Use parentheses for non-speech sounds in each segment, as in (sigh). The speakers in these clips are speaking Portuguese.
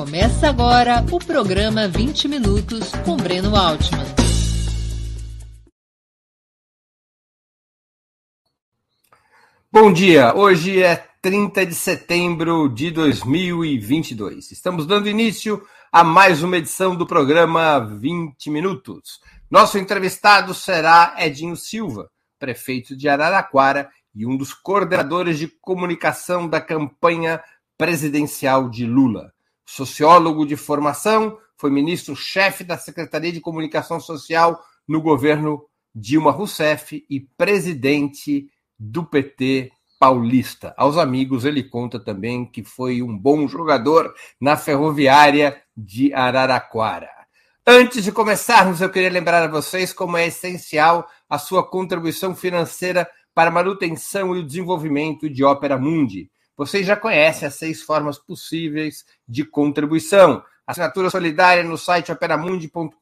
Começa agora o programa 20 Minutos com Breno Altman. Bom dia, hoje é 30 de setembro de 2022. Estamos dando início a mais uma edição do programa 20 Minutos. Nosso entrevistado será Edinho Silva, prefeito de Araraquara e um dos coordenadores de comunicação da campanha presidencial de Lula. Sociólogo de formação, foi ministro-chefe da Secretaria de Comunicação Social no governo Dilma Rousseff e presidente do PT paulista. Aos amigos, ele conta também que foi um bom jogador na Ferroviária de Araraquara. Antes de começarmos, eu queria lembrar a vocês como é essencial a sua contribuição financeira para a manutenção e o desenvolvimento de Ópera Mundi. Vocês já conhecem as seis formas possíveis de contribuição. Assinatura solidária no site operamundi.com.br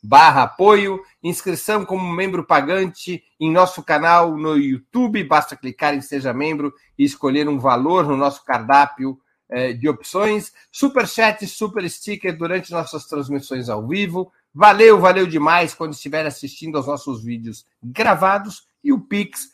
barra apoio, inscrição como membro pagante em nosso canal no YouTube, basta clicar em Seja Membro e escolher um valor no nosso cardápio eh, de opções, super chat, super sticker durante nossas transmissões ao vivo. Valeu, valeu demais quando estiver assistindo aos nossos vídeos gravados e o Pix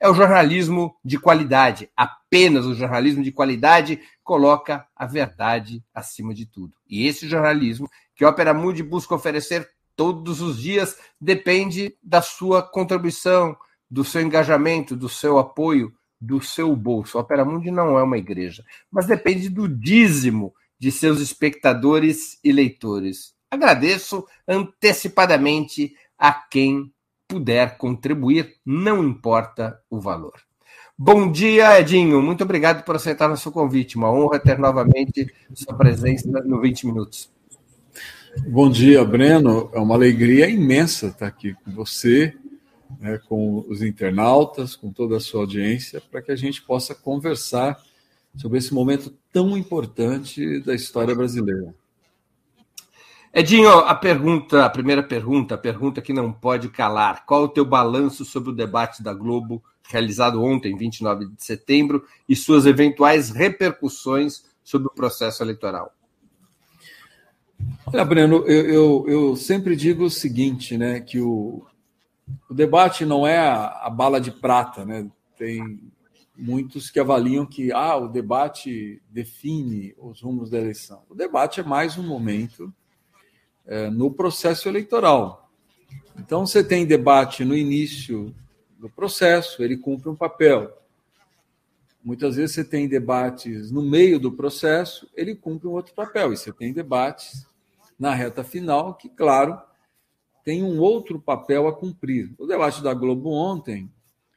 é o jornalismo de qualidade. Apenas o jornalismo de qualidade coloca a verdade acima de tudo. E esse jornalismo que a Opera Mundi busca oferecer todos os dias depende da sua contribuição, do seu engajamento, do seu apoio, do seu bolso. A Opera Mundi não é uma igreja, mas depende do dízimo de seus espectadores e leitores. Agradeço antecipadamente a quem puder contribuir, não importa o valor. Bom dia, Edinho. Muito obrigado por aceitar nosso convite. Uma honra ter novamente sua presença no 20 Minutos. Bom dia, Breno. É uma alegria imensa estar aqui com você, né, com os internautas, com toda a sua audiência, para que a gente possa conversar sobre esse momento tão importante da história brasileira. Edinho, a pergunta, a primeira pergunta, a pergunta que não pode calar. Qual o teu balanço sobre o debate da Globo realizado ontem, 29 de setembro, e suas eventuais repercussões sobre o processo eleitoral? Olha, Breno, eu, eu, eu sempre digo o seguinte, né, que o, o debate não é a, a, bala de prata, né? Tem muitos que avaliam que ah, o debate define os rumos da eleição. O debate é mais um momento é, no processo eleitoral. Então, você tem debate no início do processo, ele cumpre um papel. Muitas vezes você tem debates no meio do processo, ele cumpre um outro papel. E você tem debates na reta final, que, claro, tem um outro papel a cumprir. O debate da Globo ontem,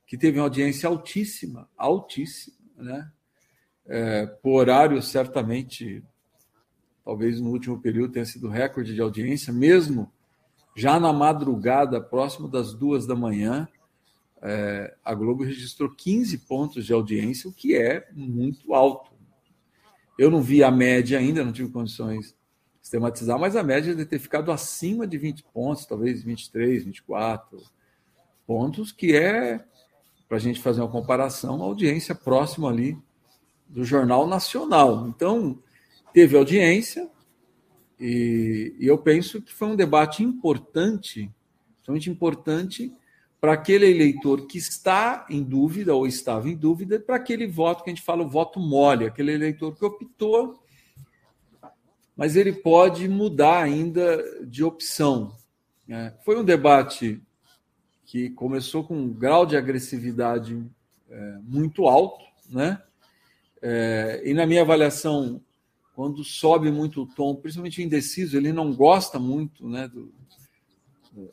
que teve uma audiência altíssima, altíssima, né? É, por horário certamente talvez no último período tenha sido recorde de audiência, mesmo já na madrugada, próximo das duas da manhã, é, a Globo registrou 15 pontos de audiência, o que é muito alto. Eu não vi a média ainda, não tive condições de sistematizar, mas a média deve ter ficado acima de 20 pontos, talvez 23, 24 pontos, que é, para a gente fazer uma comparação, a audiência próxima ali do Jornal Nacional. Então, teve audiência, e, e, eu penso que foi um debate importante, extremamente importante, para aquele eleitor que está em dúvida ou estava em dúvida, para aquele voto que a gente fala o voto mole, aquele eleitor que optou, mas ele pode mudar ainda de opção. Né? Foi um debate que começou com um grau de agressividade é, muito alto, né? É, e na minha avaliação quando sobe muito o tom, principalmente o indeciso, ele não gosta muito né, do,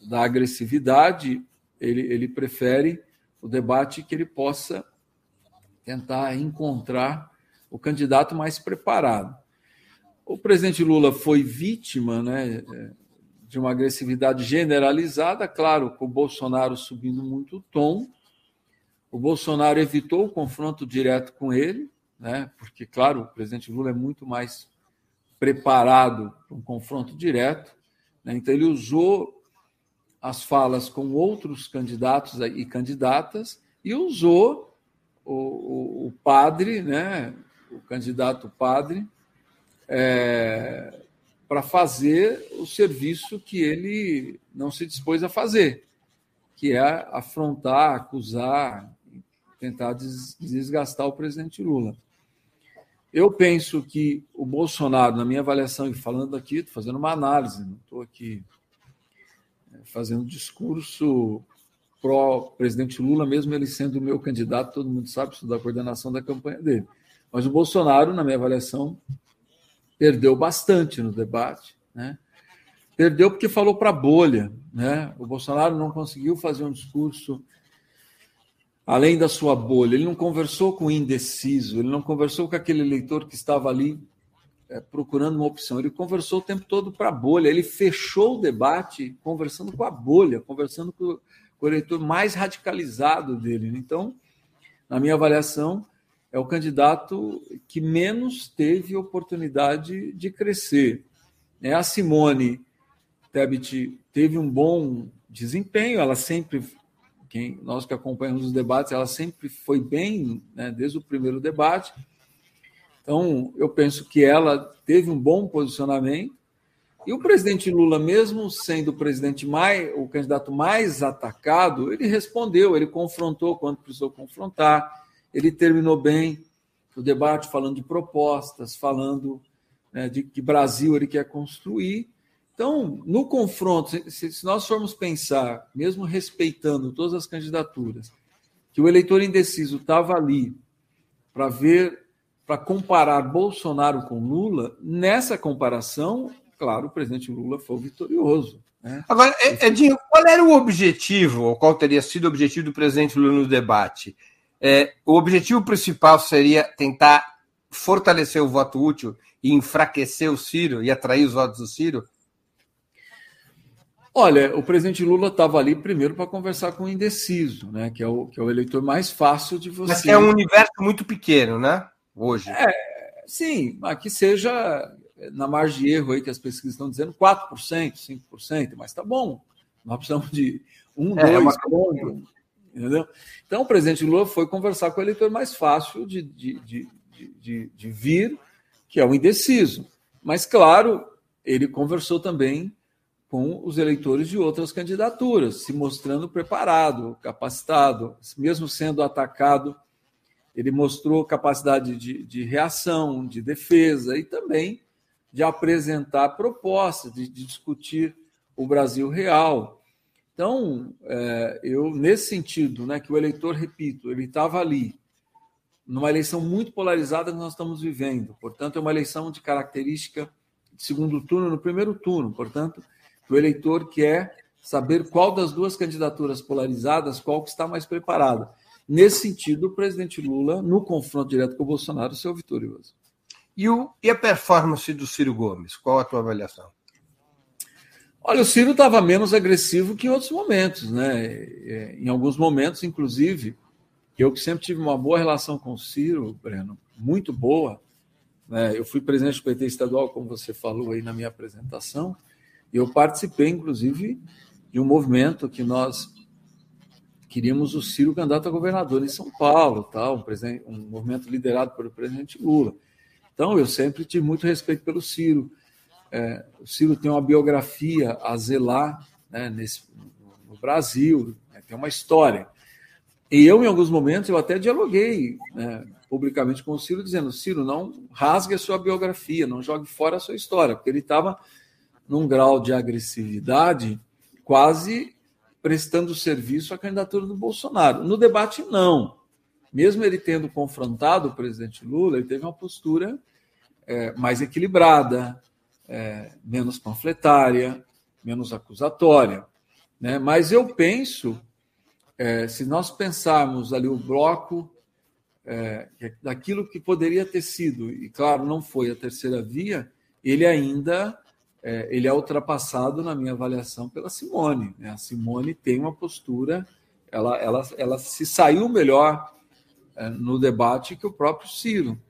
da agressividade, ele, ele prefere o debate que ele possa tentar encontrar o candidato mais preparado. o presidente Lula foi vítima né, de uma agressividade generalizada, claro, com o Bolsonaro subindo muito o tom. O Bolsonaro evitou o confronto direto com ele, né, porque, claro, o presidente Lula é muito mais preparado para um confronto direto. Né, então, ele usou as falas com outros candidatos e candidatas e usou o, o, o padre, né, o candidato padre, é, para fazer o serviço que ele não se dispôs a fazer, que é afrontar, acusar, tentar desgastar o presidente Lula. Eu penso que o Bolsonaro, na minha avaliação, e falando aqui, estou fazendo uma análise, não estou aqui é, fazendo discurso pró-presidente Lula, mesmo ele sendo o meu candidato, todo mundo sabe, isso da coordenação da campanha dele. Mas o Bolsonaro, na minha avaliação, perdeu bastante no debate, né? Perdeu porque falou para a bolha, né? O Bolsonaro não conseguiu fazer um discurso além da sua bolha. Ele não conversou com o indeciso, ele não conversou com aquele eleitor que estava ali é, procurando uma opção. Ele conversou o tempo todo para a bolha. Ele fechou o debate conversando com a bolha, conversando com, com o eleitor mais radicalizado dele. Então, na minha avaliação, é o candidato que menos teve oportunidade de crescer. É a Simone Tebet teve um bom desempenho, ela sempre, quem nós que acompanhamos os debates, ela sempre foi bem, né, desde o primeiro debate. Então, eu penso que ela teve um bom posicionamento. E o presidente Lula, mesmo sendo o presidente mais, o candidato mais atacado, ele respondeu, ele confrontou quando precisou confrontar ele terminou bem o debate falando de propostas, falando né, de que Brasil ele quer construir. Então, no confronto, se, se nós formos pensar, mesmo respeitando todas as candidaturas, que o eleitor indeciso estava ali para ver, para comparar Bolsonaro com Lula, nessa comparação, claro, o presidente Lula foi vitorioso. Né? Agora, Edinho, qual era o objetivo, ou qual teria sido o objetivo do presidente Lula no debate? É, o objetivo principal seria tentar fortalecer o voto útil e enfraquecer o Ciro e atrair os votos do Ciro? Olha, o presidente Lula estava ali primeiro para conversar com o indeciso, né? Que é o, que é o eleitor mais fácil de você. Mas é um universo muito pequeno, né? Hoje. É, sim, mas que seja na margem de erro aí que as pesquisas estão dizendo, 4%, 5%, mas tá bom. Nós precisamos de um, é, dois é uma... Entendeu? Então, o presidente Lula foi conversar com o eleitor mais fácil de, de, de, de, de vir, que é o indeciso. Mas, claro, ele conversou também com os eleitores de outras candidaturas, se mostrando preparado, capacitado, mesmo sendo atacado, ele mostrou capacidade de, de reação, de defesa e também de apresentar propostas, de, de discutir o Brasil real. Então, é, eu, nesse sentido, né, que o eleitor, repito, ele estava ali, numa eleição muito polarizada que nós estamos vivendo. Portanto, é uma eleição de característica de segundo turno no primeiro turno. Portanto, o eleitor quer saber qual das duas candidaturas polarizadas, qual que está mais preparada. Nesse sentido, o presidente Lula, no confronto direto com o Bolsonaro, saiu vitorioso. E, o, e a performance do Ciro Gomes? Qual a tua avaliação? Olha, o Ciro estava menos agressivo que em outros momentos, né? É, em alguns momentos, inclusive, eu que sempre tive uma boa relação com o Ciro, Breno, muito boa. Né? Eu fui presidente do PT estadual, como você falou aí na minha apresentação, eu participei, inclusive, de um movimento que nós queríamos o Ciro candidato a governador em São Paulo, tal, um, um movimento liderado pelo presidente Lula. Então, eu sempre tive muito respeito pelo Ciro. É, o Ciro tem uma biografia a zelar né, nesse, no Brasil, né, tem uma história. E eu, em alguns momentos, eu até dialoguei né, publicamente com o Ciro, dizendo: Ciro, não rasgue a sua biografia, não jogue fora a sua história, porque ele estava num grau de agressividade quase prestando serviço à candidatura do Bolsonaro. No debate, não. Mesmo ele tendo confrontado o presidente Lula, ele teve uma postura é, mais equilibrada, é, menos panfletária, menos acusatória. Né? Mas eu penso, é, se nós pensarmos ali o bloco é, daquilo que poderia ter sido, e claro, não foi a terceira via, ele ainda é, ele é ultrapassado na minha avaliação pela Simone. Né? A Simone tem uma postura, ela, ela, ela se saiu melhor é, no debate que o próprio Ciro.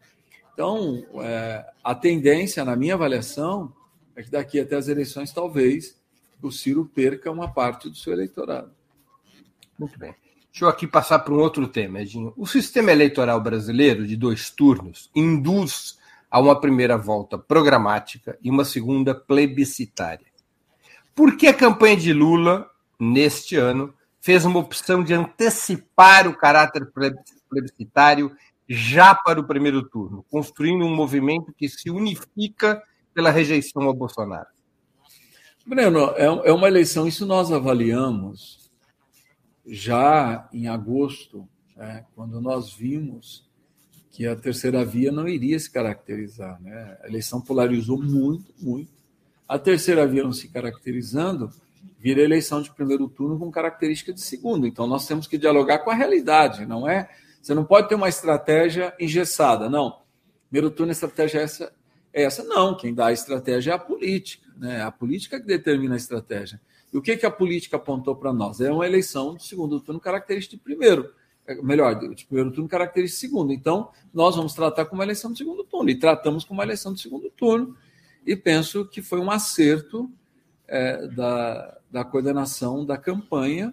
Então, é, a tendência, na minha avaliação, é que daqui até as eleições, talvez, o Ciro perca uma parte do seu eleitorado. Muito bem. Deixa eu aqui passar para um outro tema, Edinho. O sistema eleitoral brasileiro de dois turnos induz a uma primeira volta programática e uma segunda plebiscitária. Por que a campanha de Lula, neste ano, fez uma opção de antecipar o caráter plebiscitário já para o primeiro turno, construindo um movimento que se unifica pela rejeição ao Bolsonaro? Breno, é, é uma eleição, isso nós avaliamos já em agosto, né, quando nós vimos que a terceira via não iria se caracterizar. Né? A eleição polarizou muito, muito. A terceira via não se caracterizando, vira eleição de primeiro turno com característica de segundo. Então nós temos que dialogar com a realidade, não é? Você não pode ter uma estratégia engessada, não. Primeiro turno a estratégia é essa, é essa. Não, quem dá a estratégia é a política, né? É a política que determina a estratégia. E o que, que a política apontou para nós? É uma eleição de segundo turno característica de primeiro. É, melhor, de primeiro turno característica de segundo. Então, nós vamos tratar como uma eleição de segundo turno. E tratamos como uma eleição de segundo turno. E penso que foi um acerto é, da, da coordenação da campanha.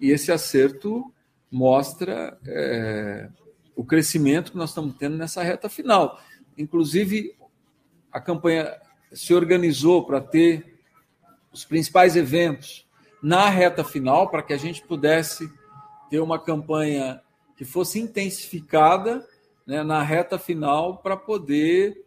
E esse acerto mostra é, o crescimento que nós estamos tendo nessa reta final. Inclusive, a campanha se organizou para ter os principais eventos na reta final, para que a gente pudesse ter uma campanha que fosse intensificada né, na reta final para poder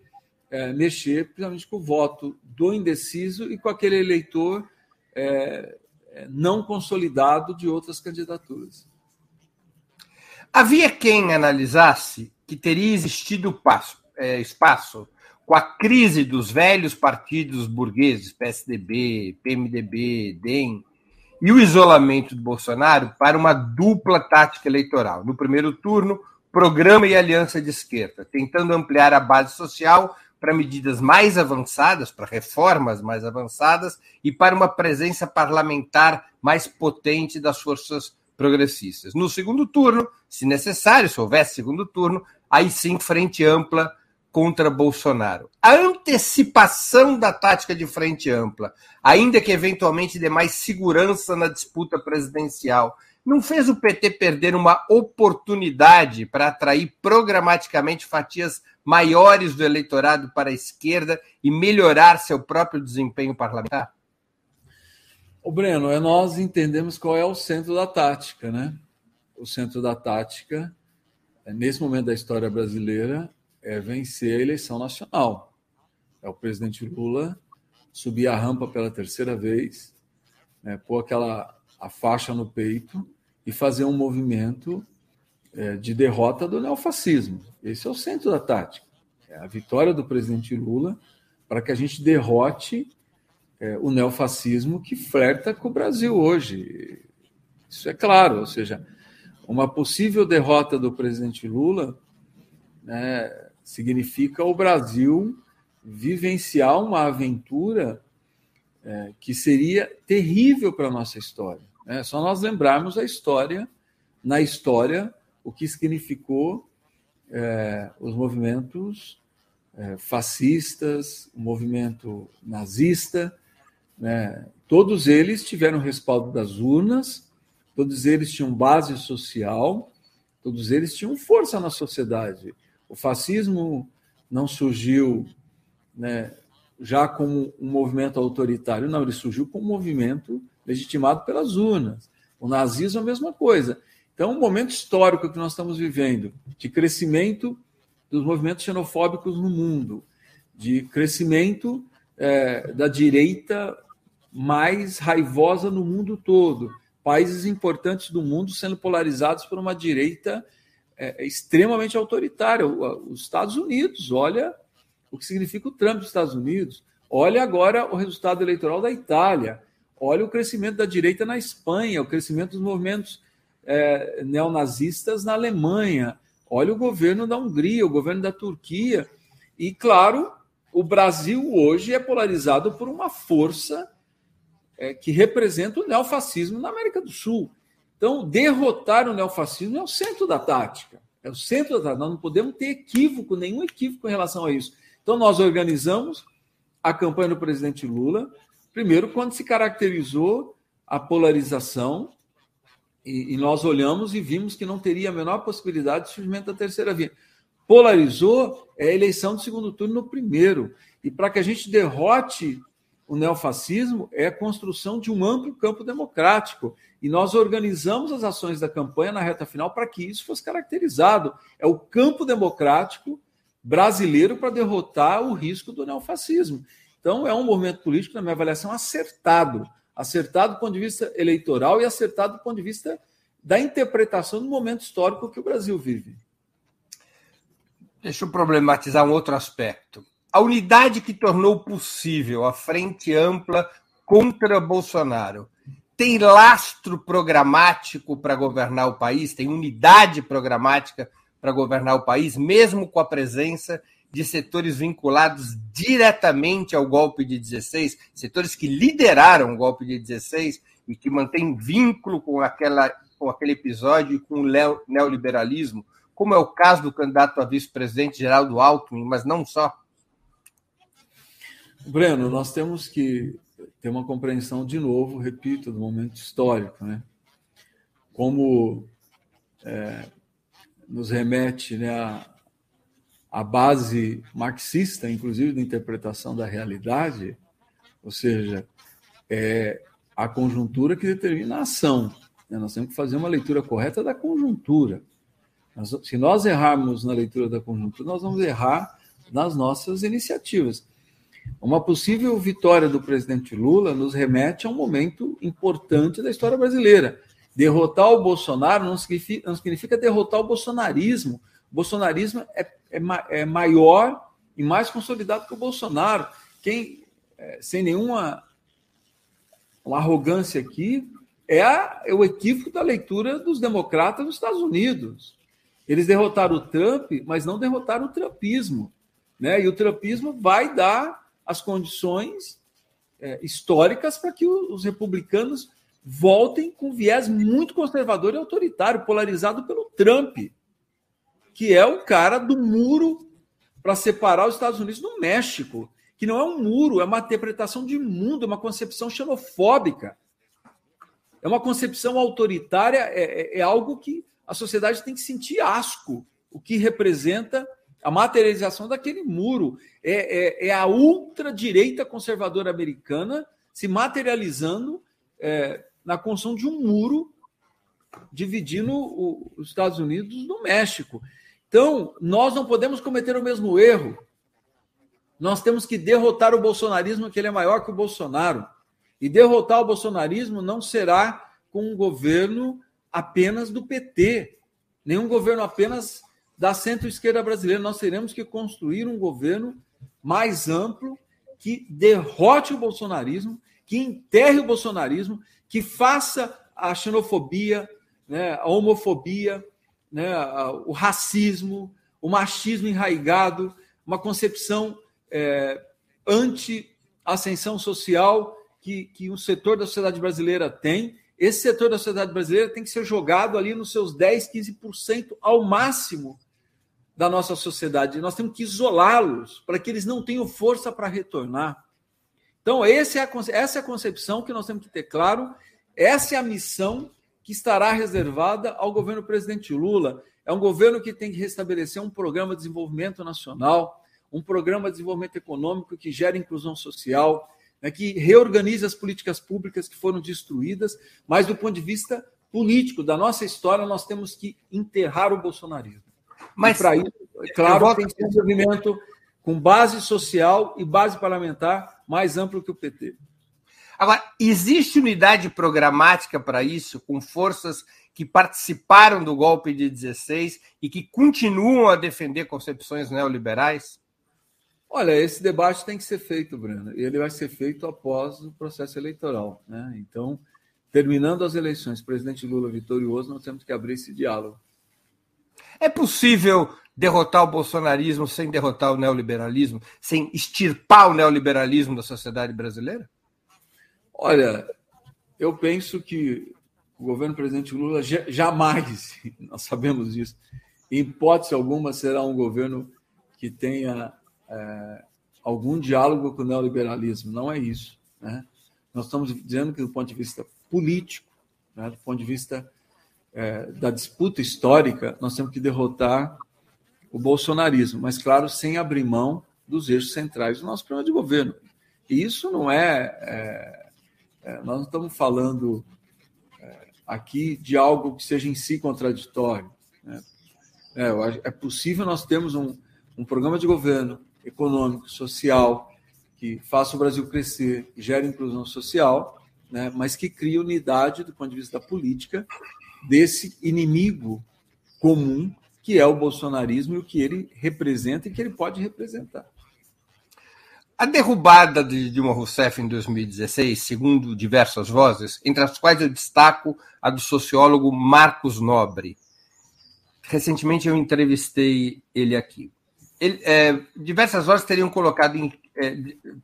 é, mexer, principalmente com o voto do indeciso e com aquele eleitor é, é não consolidado de outras candidaturas. Havia quem analisasse que teria existido passo, é, espaço com a crise dos velhos partidos burgueses, PSDB, PMDB, DEM, e o isolamento do Bolsonaro para uma dupla tática eleitoral. No primeiro turno, programa e aliança de esquerda, tentando ampliar a base social para medidas mais avançadas, para reformas mais avançadas e para uma presença parlamentar mais potente das forças progressistas. No segundo turno, se necessário, se houvesse segundo turno, aí sim frente ampla contra Bolsonaro. A antecipação da tática de frente ampla, ainda que eventualmente dê mais segurança na disputa presidencial, não fez o PT perder uma oportunidade para atrair programaticamente fatias maiores do eleitorado para a esquerda e melhorar seu próprio desempenho parlamentar? O Breno, é nós entendemos qual é o centro da tática, né? O centro da tática, é, nesse momento da história brasileira, é vencer a eleição nacional. É o presidente Lula subir a rampa pela terceira vez, né, pôr aquela a faixa no peito e fazer um movimento é, de derrota do neofascismo. Esse é o centro da tática. É a vitória do presidente Lula para que a gente derrote é, o neofascismo que flerta com o Brasil hoje. Isso é claro, ou seja, uma possível derrota do presidente Lula né, significa o Brasil vivenciar uma aventura é, que seria terrível para a nossa história. É só nós lembrarmos a história, na história, o que significou é, os movimentos é, fascistas, o movimento nazista, né? todos eles tiveram respaldo das urnas, todos eles tinham base social, todos eles tinham força na sociedade. O fascismo não surgiu né, já como um movimento autoritário, não, ele surgiu como um movimento legitimado pelas urnas. O nazismo é a mesma coisa. Então, um momento histórico que nós estamos vivendo, de crescimento dos movimentos xenofóbicos no mundo, de crescimento é, da direita mais raivosa no mundo todo, países importantes do mundo sendo polarizados por uma direita é, é extremamente autoritária. Os Estados Unidos, olha o que significa o Trump dos Estados Unidos. Olha agora o resultado eleitoral da Itália. Olha o crescimento da direita na Espanha, o crescimento dos movimentos é, neonazistas na Alemanha. Olha o governo da Hungria, o governo da Turquia. E, claro, o Brasil hoje é polarizado por uma força é, que representa o neofascismo na América do Sul. Então, derrotar o neofascismo é o centro da tática. É o centro da tática. Nós não podemos ter equívoco, nenhum equívoco em relação a isso. Então, nós organizamos a campanha do presidente Lula, primeiro, quando se caracterizou a polarização, e, e nós olhamos e vimos que não teria a menor possibilidade de surgimento da terceira via. Polarizou é a eleição do segundo turno no primeiro. E para que a gente derrote o neofascismo, é a construção de um amplo campo democrático. E nós organizamos as ações da campanha na reta final para que isso fosse caracterizado. É o campo democrático brasileiro para derrotar o risco do neofascismo. Então, é um movimento político, na minha avaliação, acertado. Acertado do ponto de vista eleitoral e acertado do ponto de vista da interpretação do momento histórico que o Brasil vive. Deixa eu problematizar um outro aspecto. A unidade que tornou possível a frente ampla contra Bolsonaro tem lastro programático para governar o país? Tem unidade programática para governar o país, mesmo com a presença de setores vinculados diretamente ao golpe de 16, setores que lideraram o golpe de 16 e que mantêm vínculo com, aquela, com aquele episódio e com o neoliberalismo, como é o caso do candidato a vice-presidente Geraldo Alckmin, mas não só? Breno, nós temos que ter uma compreensão, de novo, repito, do momento histórico, né? Como é, nos remete né, a, a base marxista, inclusive, da interpretação da realidade, ou seja, é a conjuntura que determina a ação. Né? Nós temos que fazer uma leitura correta da conjuntura. Se nós errarmos na leitura da conjuntura, nós vamos errar nas nossas iniciativas. Uma possível vitória do presidente Lula nos remete a um momento importante da história brasileira. Derrotar o Bolsonaro não significa, não significa derrotar o bolsonarismo. O bolsonarismo é, é, é maior e mais consolidado que o Bolsonaro. Quem, é, sem nenhuma uma arrogância aqui, é, a, é o equívoco da leitura dos democratas nos Estados Unidos. Eles derrotaram o Trump, mas não derrotaram o trumpismo. Né? E o trumpismo vai dar as condições é, históricas para que os republicanos voltem com viés muito conservador e autoritário, polarizado pelo Trump, que é o cara do muro para separar os Estados Unidos do México, que não é um muro, é uma interpretação de mundo, é uma concepção xenofóbica. É uma concepção autoritária, é, é, é algo que a sociedade tem que sentir asco, o que representa a materialização daquele muro. É, é, é a ultradireita conservadora americana se materializando é, na construção de um muro dividindo o, os Estados Unidos do México. Então, nós não podemos cometer o mesmo erro. Nós temos que derrotar o bolsonarismo, que ele é maior que o Bolsonaro. E derrotar o bolsonarismo não será com um governo apenas do PT, nenhum governo apenas da centro-esquerda brasileira. Nós teremos que construir um governo mais amplo que derrote o bolsonarismo, que enterre o bolsonarismo, que faça a xenofobia, né, a homofobia, né, o racismo, o machismo enraigado, uma concepção é, anti-ascensão social que, que um setor da sociedade brasileira tem. Esse setor da sociedade brasileira tem que ser jogado ali nos seus 10, 15% ao máximo da nossa sociedade. Nós temos que isolá-los para que eles não tenham força para retornar. Então, é essa é a concepção que nós temos que ter claro. Essa é a missão que estará reservada ao governo presidente Lula. É um governo que tem que restabelecer um programa de desenvolvimento nacional, um programa de desenvolvimento econômico que gere inclusão social, né, que reorganize as políticas públicas que foram destruídas, mas do ponto de vista político, da nossa história, nós temos que enterrar o bolsonarismo. Mas para isso, é claro, tem que ser um movimento com base social e base parlamentar mais amplo que o PT. Agora, existe unidade programática para isso, com forças que participaram do golpe de 16 e que continuam a defender concepções neoliberais? Olha, esse debate tem que ser feito, Breno. Ele vai ser feito após o processo eleitoral. Né? Então, terminando as eleições, presidente Lula vitorioso, nós temos que abrir esse diálogo. É possível derrotar o bolsonarismo sem derrotar o neoliberalismo, sem extirpar o neoliberalismo da sociedade brasileira? Olha, eu penso que o governo presidente Lula jamais, (laughs) nós sabemos disso, em hipótese alguma será um governo que tenha é, algum diálogo com o neoliberalismo. Não é isso. Né? Nós estamos dizendo que, do ponto de vista político, né, do ponto de vista é, da disputa histórica, nós temos que derrotar o bolsonarismo, mas, claro, sem abrir mão dos eixos centrais do nosso programa de governo. E isso não é. é, é nós não estamos falando é, aqui de algo que seja em si contraditório. Né? É, é possível nós termos um, um programa de governo econômico, social, que faça o Brasil crescer e gere inclusão social, né, mas que crie unidade do ponto de vista da política desse inimigo comum que é o bolsonarismo e o que ele representa e que ele pode representar. A derrubada de Dilma Rousseff em 2016, segundo diversas vozes, entre as quais eu destaco a do sociólogo Marcos Nobre. Recentemente eu entrevistei ele aqui. Ele, é, diversas vozes teriam colocado em, é,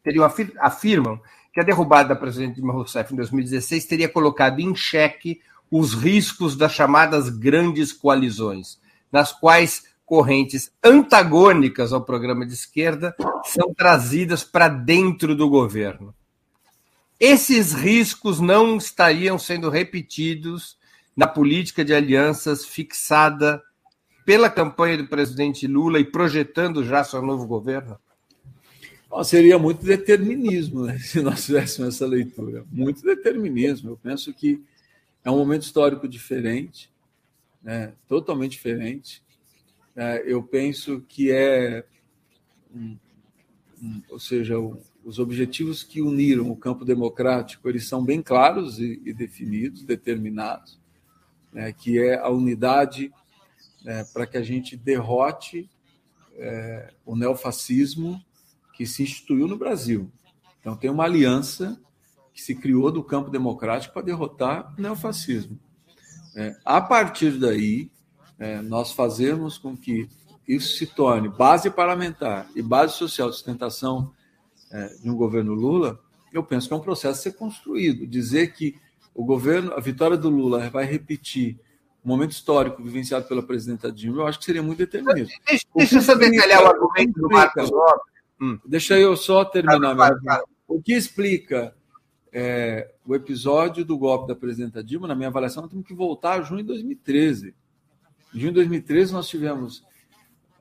teriam afir, afirmam que a derrubada da presidente Dilma Rousseff em 2016 teria colocado em xeque os riscos das chamadas grandes coalizões, nas quais correntes antagônicas ao programa de esquerda são trazidas para dentro do governo. Esses riscos não estariam sendo repetidos na política de alianças fixada pela campanha do presidente Lula e projetando já seu novo governo? seria muito determinismo né, (laughs) se nós tivéssemos essa leitura. Muito determinismo. Eu penso que é um momento histórico diferente, né, totalmente diferente. É, eu penso que é. Um, um, ou seja, os objetivos que uniram o campo democrático eles são bem claros e, e definidos, determinados, né, que é a unidade é, para que a gente derrote é, o neofascismo que se instituiu no Brasil. Então, tem uma aliança que se criou do campo democrático para derrotar o neofascismo. É, a partir daí, é, nós fazemos com que isso se torne base parlamentar e base social de sustentação é, de um governo Lula, eu penso que é um processo a ser construído. Dizer que o governo, a vitória do Lula vai repetir o momento histórico vivenciado pela presidenta Dilma, eu acho que seria muito determinante. Deixa, deixa eu só detalhar o argumento do Marcos Hum. Deixa eu só terminar. Claro, claro. O que explica é, o episódio do golpe da presidenta Dilma, na minha avaliação, nós temos que voltar a junho de 2013. Em junho de 2013, nós tivemos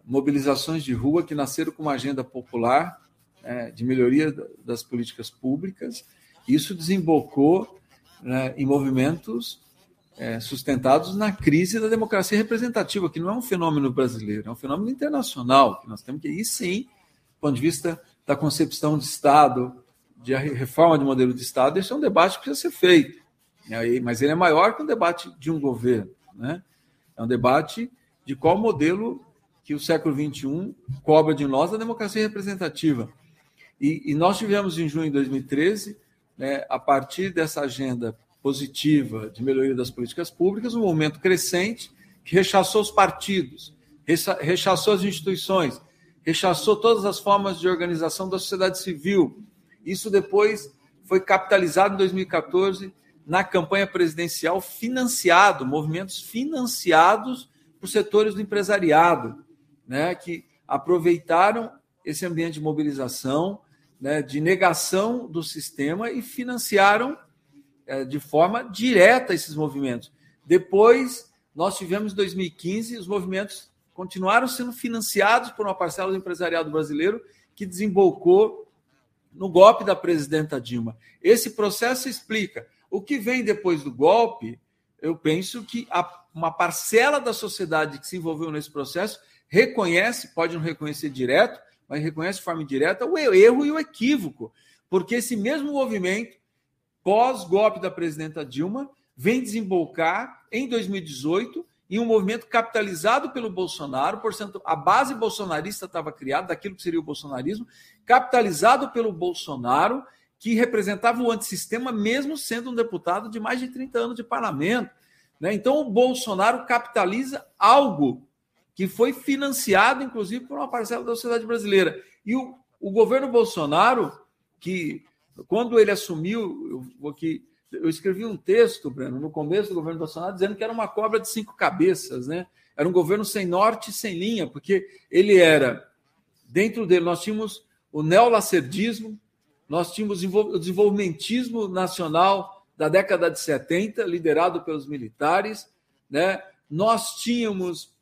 mobilizações de rua que nasceram com uma agenda popular é, de melhoria das políticas públicas. Isso desembocou né, em movimentos é, sustentados na crise da democracia representativa, que não é um fenômeno brasileiro, é um fenômeno internacional, que nós temos que ir sim, do ponto de vista da concepção de Estado, de reforma de modelo de Estado, esse é um debate que precisa ser feito. Mas ele é maior que um debate de um governo. Né? É um debate de qual modelo que o século XXI cobra de nós a democracia representativa. E, e nós tivemos em junho de 2013, né, a partir dessa agenda positiva de melhoria das políticas públicas, um movimento crescente que rechaçou os partidos, rechaçou as instituições, rechaçou todas as formas de organização da sociedade civil. Isso depois foi capitalizado em 2014 na campanha presidencial, financiado, movimentos financiados por setores do empresariado, né, que aproveitaram esse ambiente de mobilização, né, de negação do sistema e financiaram é, de forma direta esses movimentos. Depois, nós tivemos em 2015, os movimentos continuaram sendo financiados por uma parcela do empresariado brasileiro que desembocou no golpe da presidenta Dilma. Esse processo explica. O que vem depois do golpe, eu penso que uma parcela da sociedade que se envolveu nesse processo reconhece, pode não reconhecer direto, mas reconhece de forma indireta o erro e o equívoco. Porque esse mesmo movimento pós-golpe da presidenta Dilma, vem desembocar em 2018 em um movimento capitalizado pelo Bolsonaro, portanto, a base bolsonarista estava criada, daquilo que seria o bolsonarismo, capitalizado pelo Bolsonaro, que representava o antissistema, mesmo sendo um deputado de mais de 30 anos de parlamento. Né? Então, o Bolsonaro capitaliza algo que foi financiado, inclusive, por uma parcela da sociedade brasileira. E o, o governo Bolsonaro, que quando ele assumiu, eu aqui eu escrevi um texto, Breno, no começo do governo Bolsonaro, dizendo que era uma cobra de cinco cabeças, né? Era um governo sem norte e sem linha, porque ele era, dentro dele, nós tínhamos o neolacerdismo, nós tínhamos o desenvolvimentismo nacional da década de 70, liderado pelos militares, né? Nós tínhamos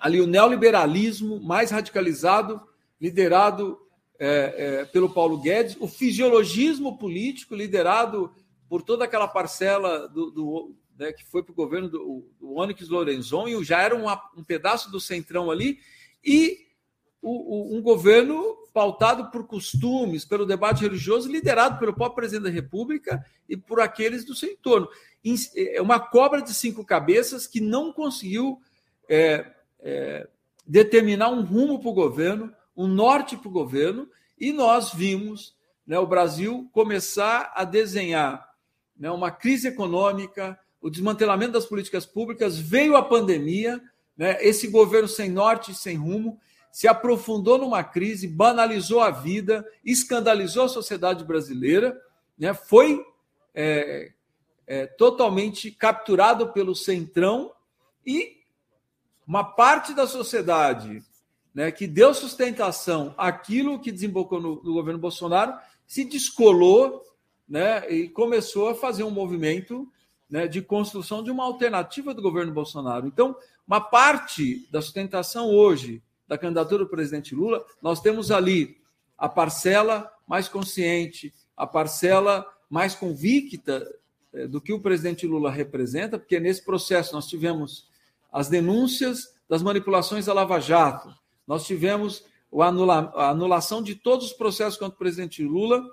ali o neoliberalismo mais radicalizado, liderado é, é, pelo Paulo Guedes, o fisiologismo político, liderado por toda aquela parcela do, do né, que foi para o governo do, do Onyx Lorenzon, e já era um pedaço do centrão ali, e o, o, um governo pautado por costumes, pelo debate religioso, liderado pelo próprio presidente da República e por aqueles do seu entorno. É uma cobra de cinco cabeças que não conseguiu é, é, determinar um rumo para o governo, um norte para o governo, e nós vimos né, o Brasil começar a desenhar né, uma crise econômica, o desmantelamento das políticas públicas, veio a pandemia, né, esse governo sem norte sem rumo se aprofundou numa crise, banalizou a vida, escandalizou a sociedade brasileira, né, foi é, é, totalmente capturado pelo centrão e uma parte da sociedade né, que deu sustentação àquilo que desembocou no, no governo Bolsonaro se descolou né, e começou a fazer um movimento né, de construção de uma alternativa do governo Bolsonaro. Então, uma parte da sustentação hoje da candidatura do presidente Lula, nós temos ali a parcela mais consciente, a parcela mais convicta eh, do que o presidente Lula representa, porque nesse processo nós tivemos as denúncias das manipulações da Lava Jato, nós tivemos a anulação de todos os processos contra o presidente Lula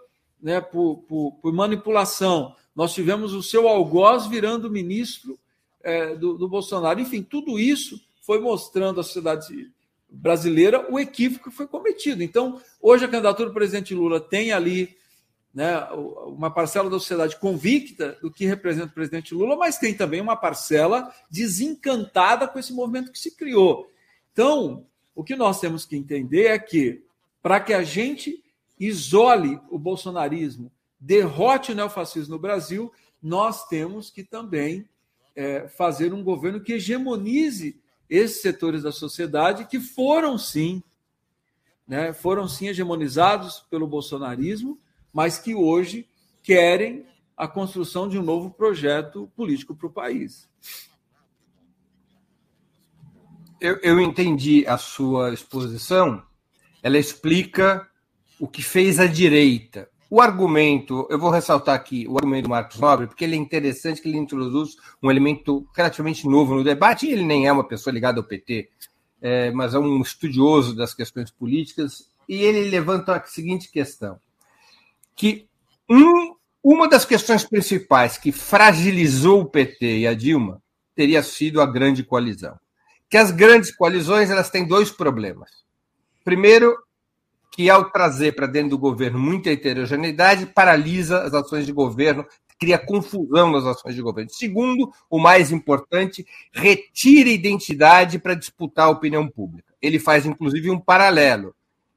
né, por, por, por manipulação. Nós tivemos o seu algoz virando ministro é, do, do, Bolsonaro. Enfim, tudo isso foi mostrando à sociedade brasileira o equívoco que foi cometido. Então, hoje a candidatura do presidente Lula tem ali né, uma parcela da sociedade convicta do que representa o presidente Lula, mas tem também uma parcela desencantada com esse movimento que se criou. Então, o que nós temos que entender é que, para que a gente isole o bolsonarismo, derrote o neofascismo no Brasil, nós temos que também é, fazer um governo que hegemonize esses setores da sociedade que foram sim, né, foram sim hegemonizados pelo bolsonarismo, mas que hoje querem a construção de um novo projeto político para o país. Eu, eu entendi a sua exposição. Ela explica o que fez a direita. O argumento, eu vou ressaltar aqui o argumento do Marcos Nobre, porque ele é interessante que ele introduz um elemento relativamente novo no debate, e ele nem é uma pessoa ligada ao PT, é, mas é um estudioso das questões políticas, e ele levanta a seguinte questão: que um, uma das questões principais que fragilizou o PT e a Dilma teria sido a grande coalizão. Que as grandes coalizões elas têm dois problemas. Primeiro, que, ao trazer para dentro do governo muita heterogeneidade, paralisa as ações de governo, cria confusão nas ações de governo. Segundo, o mais importante, retira identidade para disputar a opinião pública. Ele faz, inclusive, um paralelo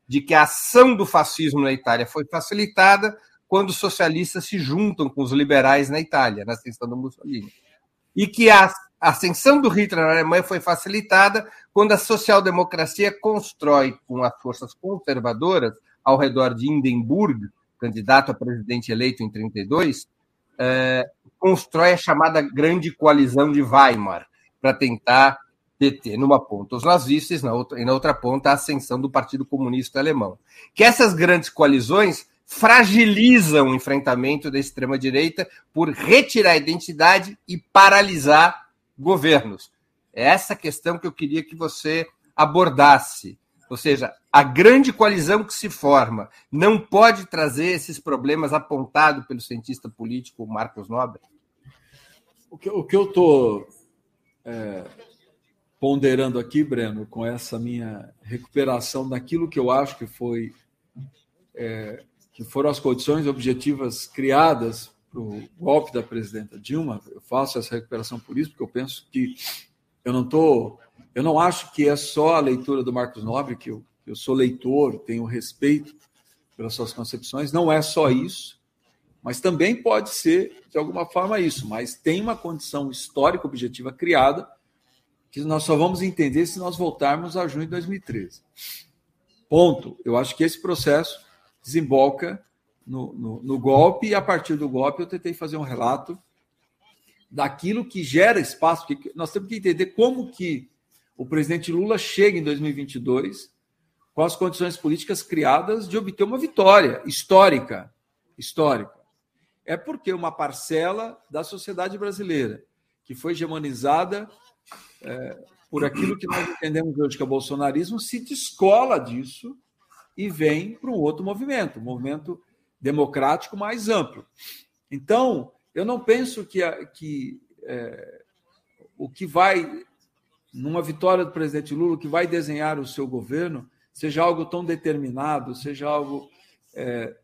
de que a ação do fascismo na Itália foi facilitada quando os socialistas se juntam com os liberais na Itália, na ascensão do Mussolini. E que a ascensão do Hitler na Alemanha foi facilitada quando a social-democracia constrói com as forças conservadoras ao redor de Hindenburg, candidato a presidente eleito em 32, é, constrói a chamada Grande Coalizão de Weimar para tentar deter numa ponta os nazistas na outra, e na outra ponta a ascensão do Partido Comunista Alemão. Que essas grandes coalizões fragilizam o enfrentamento da extrema-direita por retirar a identidade e paralisar governos. É essa questão que eu queria que você abordasse. Ou seja, a grande coalizão que se forma não pode trazer esses problemas apontados pelo cientista político Marcos Nobre? O que, o que eu estou é, ponderando aqui, Breno, com essa minha recuperação daquilo que eu acho que foi é, que foram as condições objetivas criadas para o golpe da presidenta Dilma, eu faço essa recuperação por isso, porque eu penso que eu não estou Eu não acho que é só a leitura do Marcos Nobre, que eu, eu sou leitor, tenho respeito pelas suas concepções, não é só isso, mas também pode ser, de alguma forma, isso. Mas tem uma condição histórica objetiva criada que nós só vamos entender se nós voltarmos a junho de 2013. Ponto. Eu acho que esse processo desemboca no, no, no golpe, e a partir do golpe eu tentei fazer um relato daquilo que gera espaço, porque nós temos que entender como que o presidente Lula chega em 2022 com as condições políticas criadas de obter uma vitória histórica, histórica. É porque uma parcela da sociedade brasileira que foi hegemonizada é, por aquilo que nós entendemos hoje que é o bolsonarismo se descola disso e vem para um outro movimento, um movimento democrático mais amplo. Então, eu não penso que, que é, o que vai, numa vitória do presidente Lula, o que vai desenhar o seu governo seja algo tão determinado, seja algo é,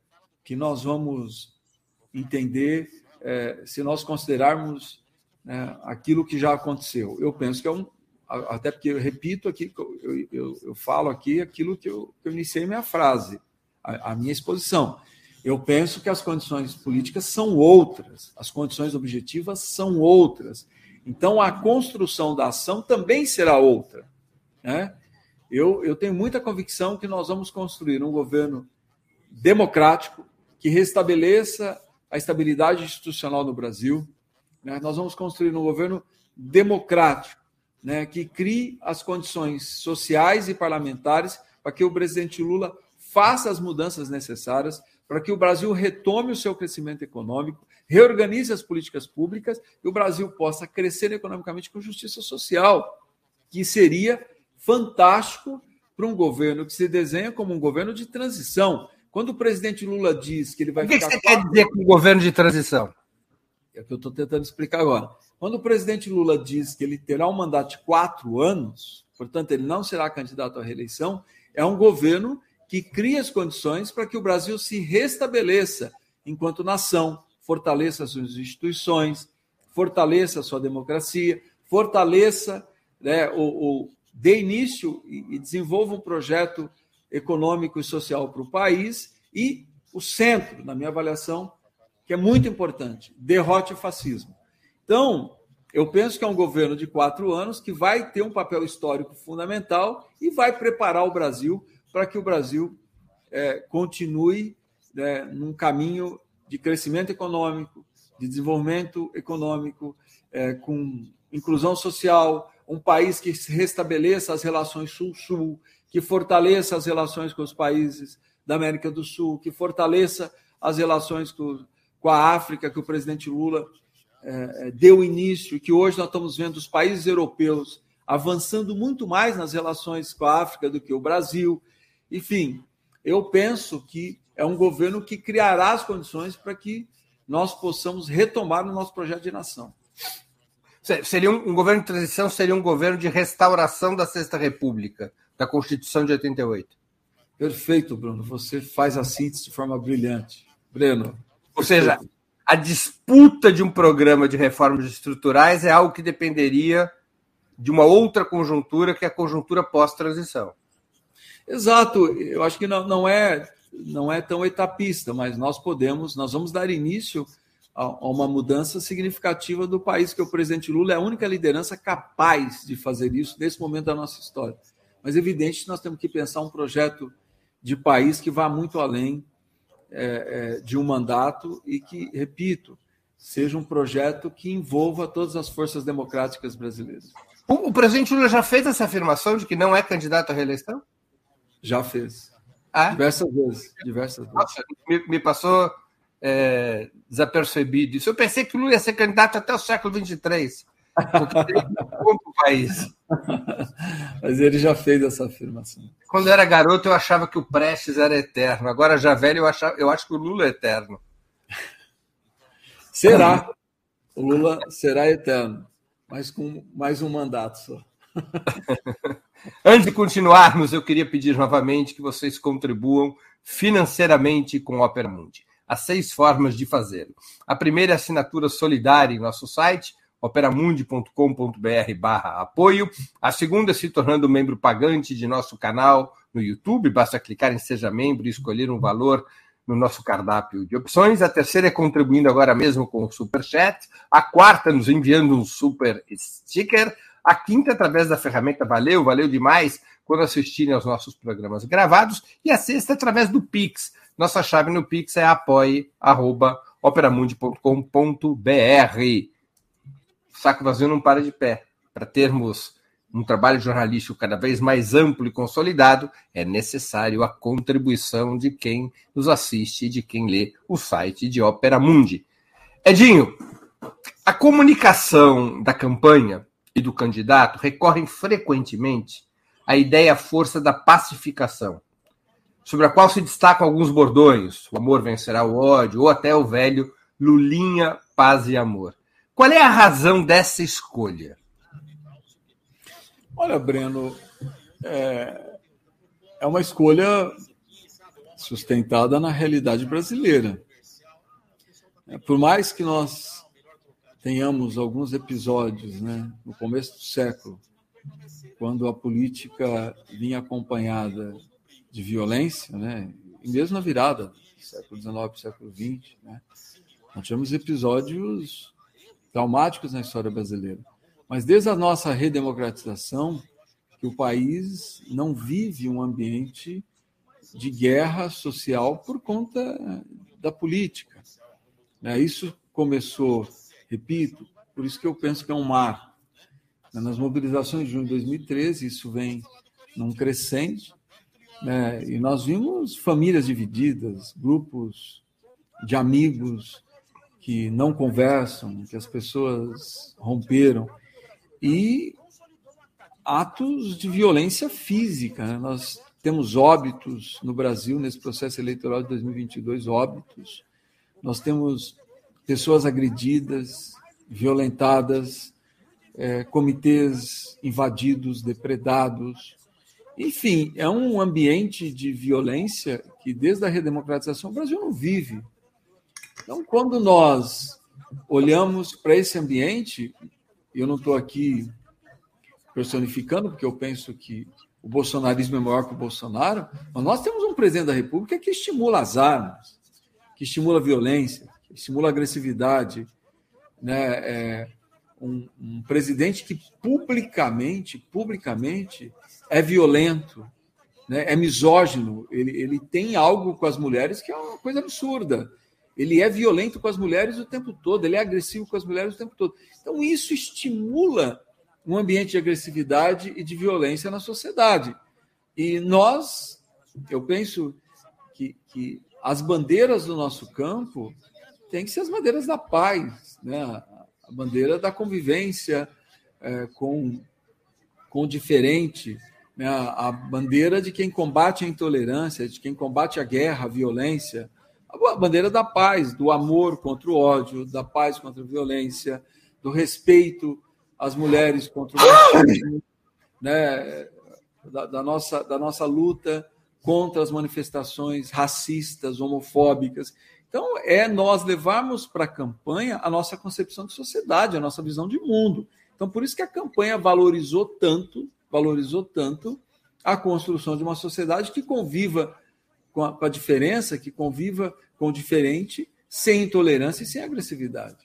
que nós vamos entender é, se nós considerarmos né, aquilo que já aconteceu. Eu penso que é um. Até porque eu repito aqui, eu, eu, eu falo aqui aquilo que eu, que eu iniciei minha frase, a, a minha exposição. Eu penso que as condições políticas são outras, as condições objetivas são outras. Então, a construção da ação também será outra. Né? Eu, eu tenho muita convicção que nós vamos construir um governo democrático que restabeleça a estabilidade institucional no Brasil. Né? Nós vamos construir um governo democrático, né? que crie as condições sociais e parlamentares para que o presidente Lula faça as mudanças necessárias para que o Brasil retome o seu crescimento econômico, reorganize as políticas públicas e o Brasil possa crescer economicamente com justiça social, que seria fantástico para um governo que se desenha como um governo de transição. Quando o presidente Lula diz que ele vai o que ficar. O que você quer dizer com governo de transição? É o que eu estou tentando explicar agora. Quando o presidente Lula diz que ele terá um mandato de quatro anos, portanto, ele não será candidato à reeleição, é um governo que cria as condições para que o Brasil se restabeleça enquanto nação, fortaleça suas instituições, fortaleça sua democracia, fortaleça, né, o, o, dê início e desenvolva um projeto econômico e social para o país e o centro, na minha avaliação, que é muito importante, derrote o fascismo. Então, eu penso que é um governo de quatro anos que vai ter um papel histórico fundamental e vai preparar o Brasil para que o Brasil é, continue né, num caminho de crescimento econômico, de desenvolvimento econômico, é, com inclusão social, um país que restabeleça as relações Sul-Sul, que fortaleça as relações com os países da América do Sul, que fortaleça as relações com, com a África, que o presidente Lula é, é deu início, que hoje nós estamos vendo os países europeus avançando muito mais nas relações com a África do que o Brasil, enfim, eu penso que é um governo que criará as condições para que nós possamos retomar o nosso projeto de nação. Seria um, um, governo de transição, seria um governo de restauração da Sexta República, da Constituição de 88. Perfeito, Bruno. Você faz a síntese de forma brilhante. Breno. Ou seja, a disputa de um programa de reformas estruturais é algo que dependeria de uma outra conjuntura, que é a conjuntura pós-transição. Exato, eu acho que não, não, é, não é tão etapista, mas nós podemos, nós vamos dar início a, a uma mudança significativa do país, que o presidente Lula é a única liderança capaz de fazer isso nesse momento da nossa história. Mas é evidente nós temos que pensar um projeto de país que vá muito além é, é, de um mandato e que, repito, seja um projeto que envolva todas as forças democráticas brasileiras. O presidente Lula já fez essa afirmação de que não é candidato à reeleição? Já fez. Ah? Diversas vezes. Diversas vezes. Nossa, me, me, passou é, desapercebido isso. Eu pensei que o Lula ia ser candidato até o século XXIII. o país. (laughs) Mas ele já fez essa afirmação. Quando eu era garoto, eu achava que o Prestes era eterno. Agora, já velho, eu, achava, eu acho que o Lula é eterno. Será. O Lula será eterno, mas com mais um mandato só. (laughs) Antes de continuarmos, eu queria pedir novamente que vocês contribuam financeiramente com o Opera Mundi. Há seis formas de fazê-lo. A primeira é a assinatura solidária em nosso site, operamundi.com.br barra apoio. A segunda, se tornando membro pagante de nosso canal no YouTube, basta clicar em Seja Membro e escolher um valor no nosso cardápio de opções. A terceira é contribuindo agora mesmo com o Super Chat. A quarta, nos enviando um super sticker. A quinta, através da ferramenta Valeu, valeu demais quando assistirem aos nossos programas gravados. E a sexta, através do Pix. Nossa chave no Pix é apoie.operamundi.com.br. Saco vazio não para de pé. Para termos um trabalho jornalístico cada vez mais amplo e consolidado, é necessário a contribuição de quem nos assiste e de quem lê o site de Opera Mundi. Edinho, a comunicação da campanha e do candidato recorrem frequentemente à ideia força da pacificação, sobre a qual se destacam alguns bordões, o amor vencerá o ódio, ou até o velho Lulinha, paz e amor. Qual é a razão dessa escolha? Olha, Breno, é, é uma escolha sustentada na realidade brasileira. É, por mais que nós tenhamos alguns episódios né, no começo do século, quando a política vinha acompanhada de violência, né, e mesmo na virada do século XIX século XX, né, nós tivemos episódios traumáticos na história brasileira. Mas desde a nossa redemocratização, que o país não vive um ambiente de guerra social por conta da política. Né? Isso começou, repito, por isso que eu penso que é um mar. Nas mobilizações de junho de 2013, isso vem num crescente, né? e nós vimos famílias divididas, grupos de amigos que não conversam, que as pessoas romperam e atos de violência física. Né? Nós temos óbitos no Brasil nesse processo eleitoral de 2022, óbitos. Nós temos pessoas agredidas, violentadas, é, comitês invadidos, depredados. Enfim, é um ambiente de violência que, desde a redemocratização, o Brasil não vive. Então, quando nós olhamos para esse ambiente, eu não estou aqui personificando, porque eu penso que o bolsonarismo é maior que o Bolsonaro, mas nós temos um presidente da República que estimula as armas, que estimula a violência, estimula a agressividade, né? É um, um presidente que publicamente, publicamente é violento, né? é misógino, ele, ele tem algo com as mulheres que é uma coisa absurda. Ele é violento com as mulheres o tempo todo, ele é agressivo com as mulheres o tempo todo. Então, isso estimula um ambiente de agressividade e de violência na sociedade. E nós, eu penso que, que as bandeiras do nosso campo têm que ser as bandeiras da paz, né? a bandeira da convivência é, com, com o diferente, né? a bandeira de quem combate a intolerância, de quem combate a guerra, a violência a bandeira da paz, do amor contra o ódio, da paz contra a violência, do respeito às mulheres contra o machismo, né? da, da, nossa, da nossa luta contra as manifestações racistas, homofóbicas. Então, é nós levarmos para a campanha a nossa concepção de sociedade, a nossa visão de mundo. Então, por isso que a campanha valorizou tanto, valorizou tanto a construção de uma sociedade que conviva com a, com a diferença, que conviva com o diferente, sem intolerância e sem agressividade.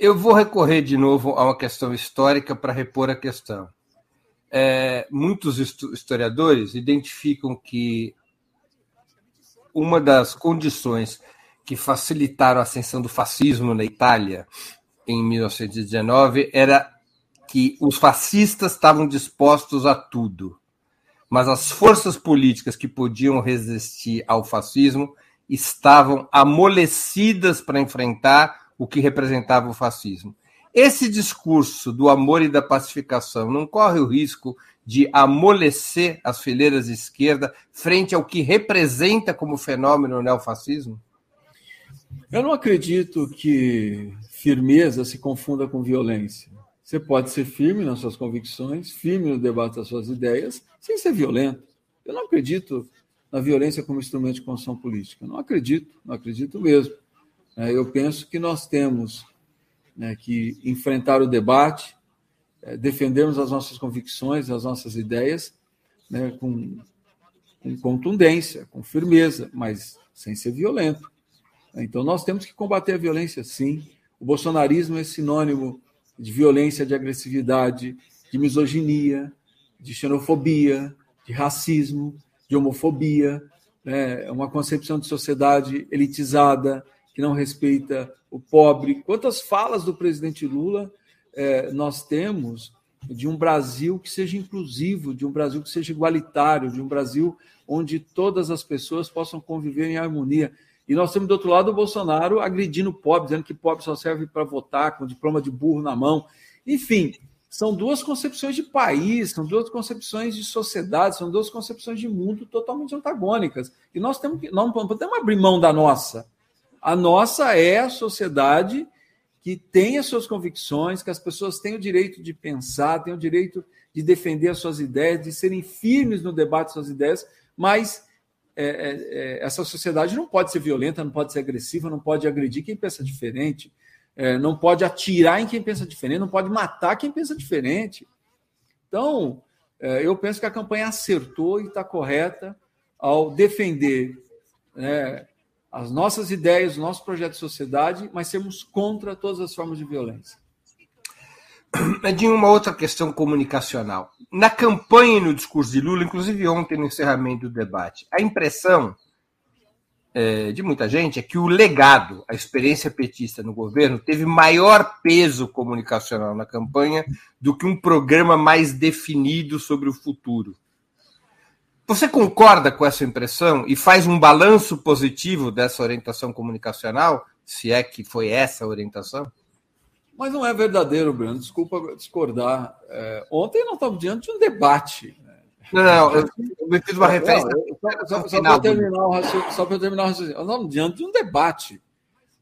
Eu vou recorrer de novo a uma questão histórica para repor a questão. É, muitos historiadores identificam que uma das condições que facilitaram a ascensão do fascismo na Itália em 1919 era que os fascistas estavam dispostos a tudo mas as forças políticas que podiam resistir ao fascismo estavam amolecidas para enfrentar o que representava o fascismo. Esse discurso do amor e da pacificação não corre o risco de amolecer as fileiras de esquerda frente ao que representa como fenômeno o neofascismo? Eu não acredito que firmeza se confunda com violência. Você pode ser firme nas suas convicções, firme no debate das suas ideias, sem ser violento. Eu não acredito na violência como instrumento de construção política. Não acredito, não acredito mesmo. É, eu penso que nós temos né, que enfrentar o debate, defendermos as nossas convicções, as nossas ideias, né, com, com contundência, com firmeza, mas sem ser violento. Então, nós temos que combater a violência, sim. O bolsonarismo é sinônimo de violência, de agressividade, de misoginia, de xenofobia, de racismo, de homofobia, né? É uma concepção de sociedade elitizada, que não respeita o pobre. Quantas falas do presidente Lula é, nós temos de um Brasil que seja inclusivo, de um Brasil que seja igualitário, de um Brasil onde todas as pessoas possam conviver em harmonia. E nós temos do outro lado o Bolsonaro agredindo o pobre, dizendo que pobre só serve para votar, com diploma de burro na mão. Enfim, são duas concepções de país, são duas concepções de sociedade, são duas concepções de mundo totalmente antagônicas. E nós temos que, não podemos abrir mão da nossa. A nossa é a sociedade que as suas convicções, que as pessoas têm o direito de pensar, têm o direito de defender as suas ideias, de serem firmes no debate das suas ideias, mas é, é, é, essa sociedade não pode ser violenta, não pode ser agressiva, não pode agredir quem pensa diferente, é, não pode atirar em quem pensa diferente, não pode matar quem pensa diferente. Então, é, eu penso que a campanha acertou e está correta ao defender né, as nossas ideias, o nosso projeto de sociedade, mas sermos contra todas as formas de violência. (clears throat) Edinho, uma outra questão comunicacional. Na campanha e no discurso de Lula, inclusive ontem no encerramento do debate, a impressão é, de muita gente é que o legado, a experiência petista no governo, teve maior peso comunicacional na campanha do que um programa mais definido sobre o futuro. Você concorda com essa impressão e faz um balanço positivo dessa orientação comunicacional, se é que foi essa a orientação? Mas não é verdadeiro, Bruno. Desculpa discordar. É, ontem nós estávamos diante de um debate. Né? Não, não, eu, eu fiz uma referência. Não, só, só só para terminar o raciocínio. Nós estamos diante de um debate.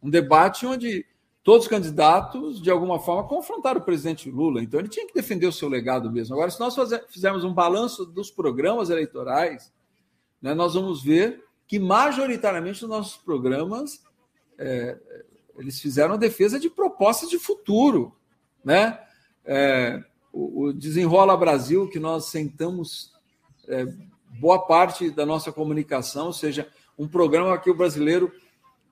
Um debate onde todos os candidatos, de alguma forma, confrontaram o presidente Lula. Então, ele tinha que defender o seu legado mesmo. Agora, se nós fizermos um balanço dos programas eleitorais, né, nós vamos ver que, majoritariamente, os nossos programas é, eles fizeram a defesa de propostas de futuro. Né? É, o, o, Desenrola Brasil, que nós sentamos é, boa parte da nossa comunicação, ou seja, um programa que o brasileiro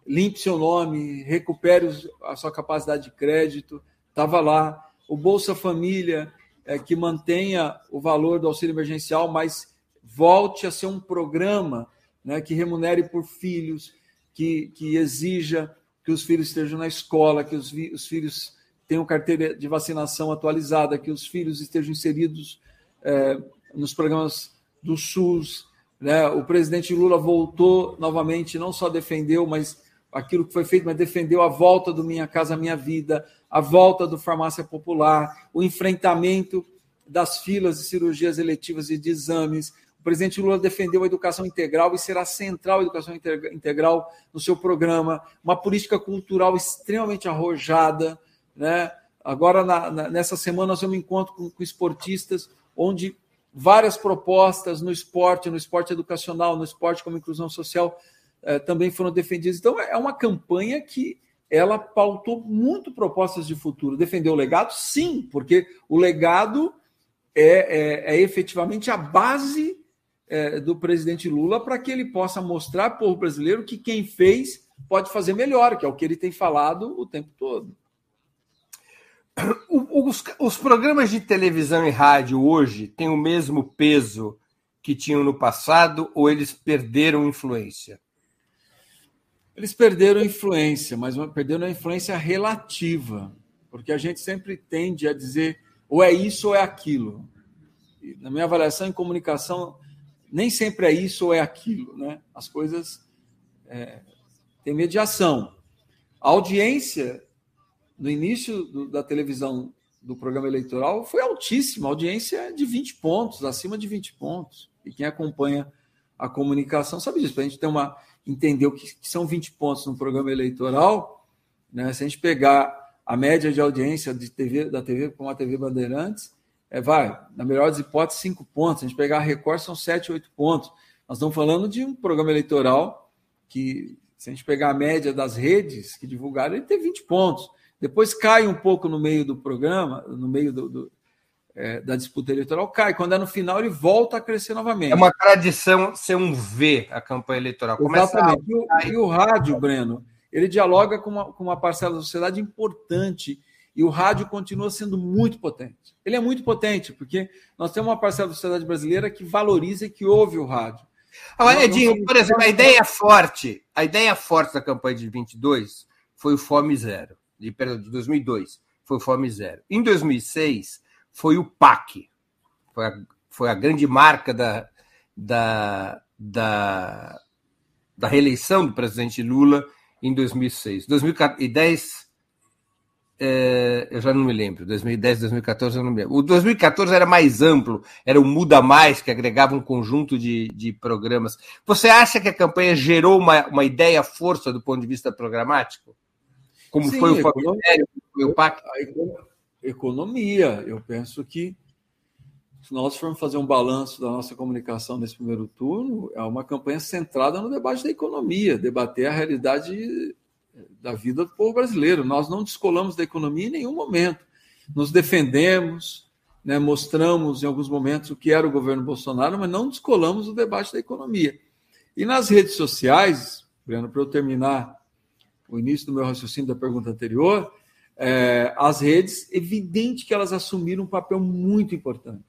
limpe seu nome, recupere a sua capacidade de crédito. Estava lá. O Bolsa Família, é, que mantenha o valor do auxílio emergencial, mas volte a ser um programa né, que remunere por filhos, que, que exija que os filhos estejam na escola, que os, os filhos tenham carteira de vacinação atualizada, que os filhos estejam inseridos é, nos programas do SUS. Né? O presidente Lula voltou novamente, não só defendeu, mas aquilo que foi feito, mas defendeu a volta do Minha Casa Minha Vida, a volta do Farmácia Popular, o enfrentamento das filas de cirurgias eletivas e de exames. O presidente Lula defendeu a educação integral e será central a educação integral no seu programa. Uma política cultural extremamente arrojada. Né? Agora, na, na, nessa semana, nós temos um encontro com, com esportistas, onde várias propostas no esporte, no esporte educacional, no esporte como inclusão social, também foram defendidas. Então, é uma campanha que ela pautou muito propostas de futuro. Defendeu o legado? Sim, porque o legado é, é, é efetivamente a base é, do presidente Lula para que ele possa mostrar para o povo brasileiro que quem fez pode fazer melhor, que é o que ele tem falado o tempo todo. Os, os programas de televisão e rádio hoje têm o mesmo peso que tinham no passado ou eles perderam influência? Eles perderam influência, mas perderam a influência relativa, porque a gente sempre tende a dizer ou é isso ou é aquilo. E, na minha avaliação em comunicação, nem sempre é isso ou é aquilo, né? As coisas é, têm mediação. A audiência no início do, da televisão do programa eleitoral foi altíssima, audiência de 20 pontos, acima de 20 pontos. E quem acompanha a comunicação sabe disso. A gente ter uma entendeu que, que são 20 pontos no programa eleitoral, né? se a gente pegar a média de audiência de TV, da TV com a TV Bandeirantes, é, vai, na melhor das hipóteses, 5 pontos. Se a gente pegar a Record, são 7, 8 pontos. Nós estamos falando de um programa eleitoral que, se a gente pegar a média das redes que divulgaram, ele tem 20 pontos. depois cai um pouco no meio do programa, no meio do, do é, da disputa eleitoral, cai. Quando é no final, ele volta a crescer novamente. É uma tradição ser um V a campanha eleitoral. Começa Exatamente. A... E, o, e o rádio, Breno, ele dialoga com uma, com uma parcela da sociedade importante e o rádio continua sendo muito potente. Ele é muito potente, porque nós temos uma parcela da sociedade brasileira que valoriza e que ouve o rádio. Ah, Edinho, por exemplo, a ideia forte, a ideia forte da campanha de 22 foi o Fome Zero, de, perdão, de 2002, foi o Fome Zero. Em 2006, foi o PAC. Foi a, foi a grande marca da, da, da, da reeleição do presidente Lula em 2006. 2010, é, eu já não me lembro. 2010, 2014, eu não me lembro. O 2014 era mais amplo, era o Muda Mais, que agregava um conjunto de, de programas. Você acha que a campanha gerou uma, uma ideia força do ponto de vista programático? Como Sim, foi o foi o PAC? Economia. Eu penso que se nós formos fazer um balanço da nossa comunicação nesse primeiro turno, é uma campanha centrada no debate da economia, debater a realidade da vida do povo brasileiro. Nós não descolamos da economia em nenhum momento. Nos defendemos, né, mostramos em alguns momentos o que era o governo Bolsonaro, mas não descolamos do debate da economia. E nas redes sociais, Breno, para eu terminar o início do meu raciocínio da pergunta anterior, é, as redes, evidente que elas assumiram um papel muito importante.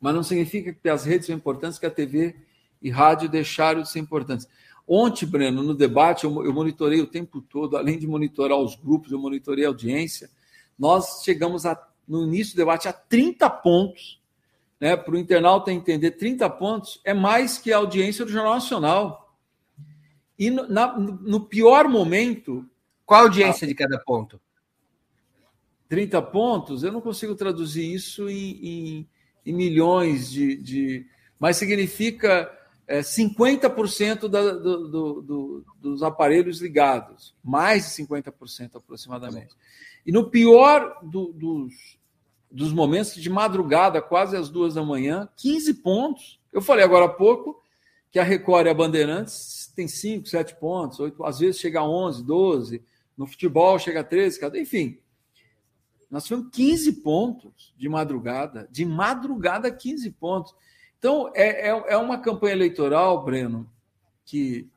Mas não significa que as redes são importantes que a TV e rádio deixaram de ser importantes. Ontem, Breno, no debate, eu, eu monitorei o tempo todo, além de monitorar os grupos, eu monitorei a audiência. Nós chegamos a, no início do debate a 30 pontos. Né, para o internauta entender, 30 pontos é mais que a audiência do Jornal Nacional. E no, na, no pior momento. Qual a audiência a, de cada ponto? 30 pontos, eu não consigo traduzir isso em, em, em milhões de, de, Mas significa é, 50% da, do, do, do, dos aparelhos ligados, mais de 50% aproximadamente. E no pior dos, dos momentos, de madrugada, quase às duas da manhã, 15 pontos. Eu falei agora há pouco que a Record e a Bandeirantes tem 5, 7 pontos, 8, às vezes chega a 11, 12, no futebol chega a 13, enfim. Nós tivemos 15 pontos de madrugada, de madrugada 15 pontos. Então, é, é, é uma campanha eleitoral, Breno, que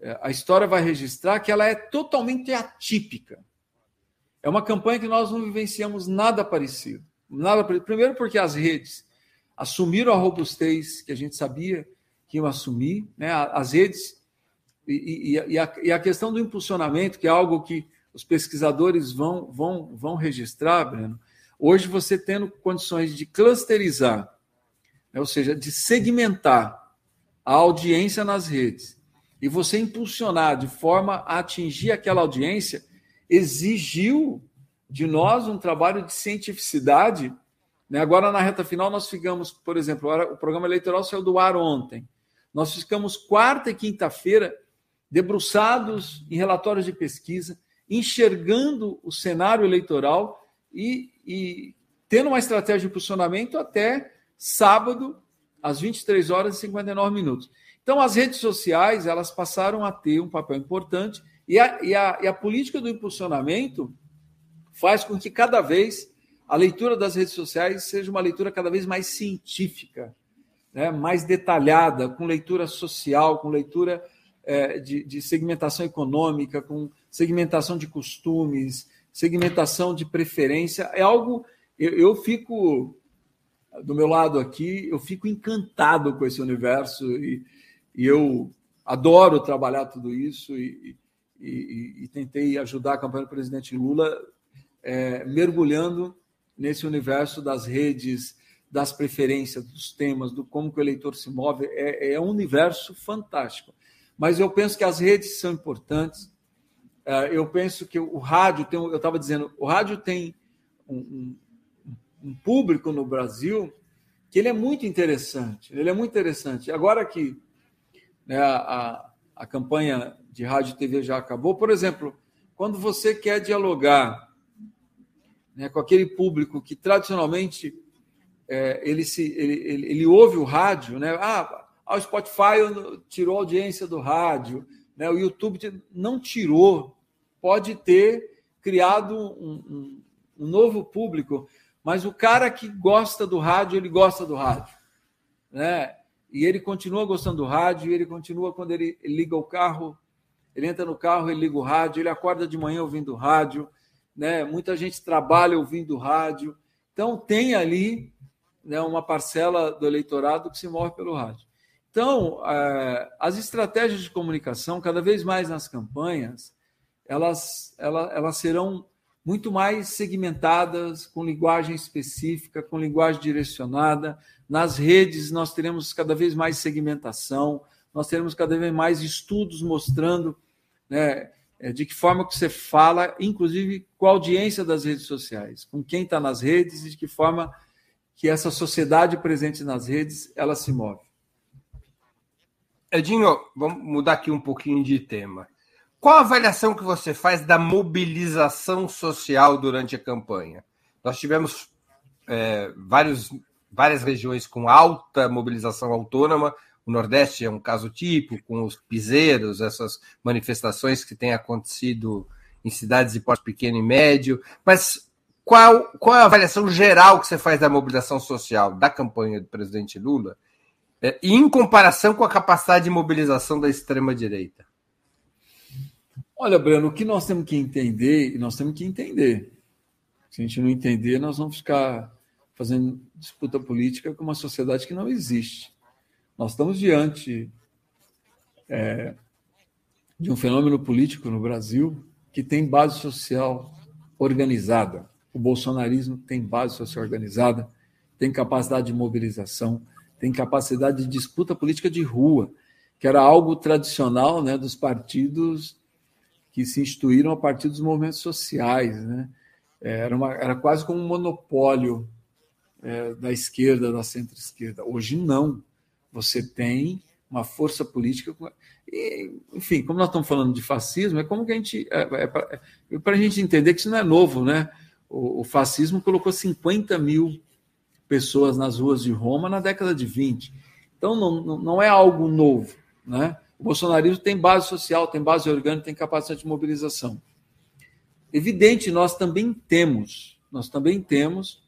é, a história vai registrar que ela é totalmente atípica. É uma campanha que nós não vivenciamos nada parecido. Nada. Primeiro, porque as redes assumiram a robustez que a gente sabia que iam assumir, né? as redes e, e, e, a, e a questão do impulsionamento, que é algo que os pesquisadores vão, vão, vão registrar, Breno, hoje você tendo condições de clusterizar, né, ou seja, de segmentar a audiência nas redes, e você impulsionar de forma a atingir aquela audiência, exigiu de nós um trabalho de cientificidade. Né? Agora, na reta final, nós ficamos, por exemplo, o programa eleitoral saiu do ar ontem. Nós ficamos quarta e quinta-feira debruçados em relatórios de pesquisa, enxergando o cenário eleitoral e, e tendo uma estratégia de impulsionamento até sábado, às 23 horas e 59 minutos. Então, as redes sociais elas passaram a ter um papel importante e a, e a, e a política do impulsionamento faz com que cada vez a leitura das redes sociais seja uma leitura cada vez mais científica, né? mais detalhada, com leitura social, com leitura é, de, de segmentação econômica, com segmentação de costumes, segmentação de preferência. É algo. Eu, eu, fico. Do meu lado aqui, eu fico encantado com esse universo e, e eu adoro trabalhar tudo isso e, e, e, tentei ajudar a campanha do presidente Lula é, mergulhando nesse universo das redes, das preferências, dos temas, do como que o eleitor se move. É, é um universo fantástico. Mas eu penso que as redes são importantes. É, eu penso que o rádio tem, eu estava dizendo, o rádio tem um, um, um, público no Brasil que ele é muito interessante. Ele é muito interessante. Agora que né, a, a campanha de rádio e TV já acabou, por exemplo, quando você quer dialogar né, com aquele público que tradicionalmente é, ele, se, ele, ele, ele ouve o rádio, né? Ah, o Spotify tirou a audiência do rádio, né? o YouTube não tirou. Pode ter criado um, um, um novo público, mas o cara que gosta do rádio, ele gosta do rádio. Né? E ele continua gostando do rádio, ele continua quando ele liga o carro, ele entra no carro, ele liga o rádio, ele acorda de manhã ouvindo rádio, né? Muita gente trabalha ouvindo rádio. Então tem ali né, uma parcela do eleitorado que se move pelo rádio. Então, é, as estratégias de comunicação, cada vez mais nas campanhas, elas, elas, elas serão muito mais segmentadas, com linguagem específica, com linguagem direcionada. Nas redes, nós teremos cada vez mais segmentação, nós teremos cada vez mais estudos mostrando né, é, de que forma que você fala, inclusive com a audiência das redes sociais, com quem está nas redes e de que forma que essa sociedade presente nas redes ela se move. Edinho, vamos mudar aqui um pouquinho de tema. Qual a avaliação que você faz da mobilização social durante a campanha? Nós tivemos é, vários, várias regiões com alta mobilização autônoma. O Nordeste é um caso típico, com os piseiros, essas manifestações que têm acontecido em cidades de porte pequeno e médio. Mas qual, qual a avaliação geral que você faz da mobilização social da campanha do presidente Lula? É, em comparação com a capacidade de mobilização da extrema-direita? Olha, Breno, o que nós temos que entender, e nós temos que entender. Se a gente não entender, nós vamos ficar fazendo disputa política com uma sociedade que não existe. Nós estamos diante é, de um fenômeno político no Brasil que tem base social organizada. O bolsonarismo tem base social organizada, tem capacidade de mobilização, tem capacidade de disputa política de rua, que era algo tradicional né, dos partidos que se instituíram a partir dos movimentos sociais. Né? É, era, uma, era quase como um monopólio é, da esquerda, da centro-esquerda. Hoje não. Você tem uma força política. E, enfim, como nós estamos falando de fascismo, é como que a gente. É, é para é, a gente entender que isso não é novo, né? O, o fascismo colocou 50 mil pessoas nas ruas de Roma na década de 20. Então, não, não é algo novo. Né? O bolsonarismo tem base social, tem base orgânica, tem capacidade de mobilização. Evidente, nós também temos, nós também temos,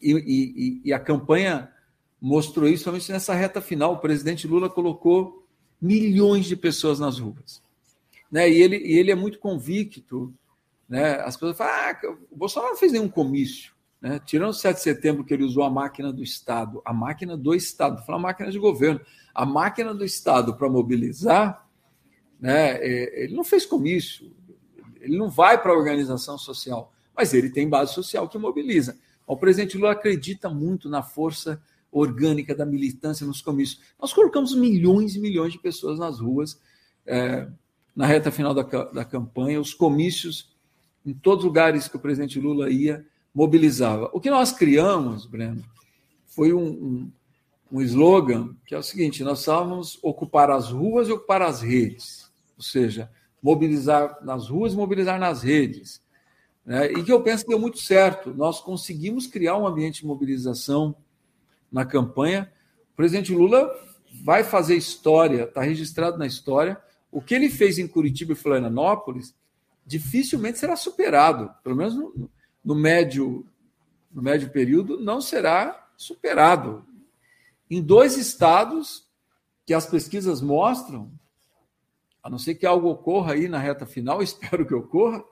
e, e, e a campanha mostrou isso somente nessa reta final. O presidente Lula colocou milhões de pessoas nas ruas. Né? E, ele, e ele é muito convicto. Né? As pessoas falam, ah, o Bolsonaro não fez nenhum comício. Né? Tirando o 7 de setembro, que ele usou a máquina do Estado, a máquina do Estado, falar máquina de governo, a máquina do Estado para mobilizar, né? É, ele não fez comício, ele não vai para a organização social, mas ele tem base social que mobiliza. O presidente Lula acredita muito na força orgânica da militância nos comícios. Nós colocamos milhões e milhões de pessoas nas ruas é, na reta final da, da campanha, os comícios em todos os lugares que o presidente Lula ia, mobilizava. O que nós criamos, Breno, foi um, um, um slogan que é o seguinte: nós precisávamos ocupar as ruas e ocupar as redes, ou seja, mobilizar nas ruas mobilizar nas redes. Né? E que eu penso que deu muito certo. Nós conseguimos criar um ambiente de mobilização na campanha. O presidente Lula vai fazer história, está registrado na história. O que ele fez em Curitiba e Florianópolis dificilmente será superado, pelo menos no, no médio, no médio período não será superado. Em dois estados que as pesquisas mostram, a não ser que algo ocorra aí na reta final, (laughs) espero que ocorra,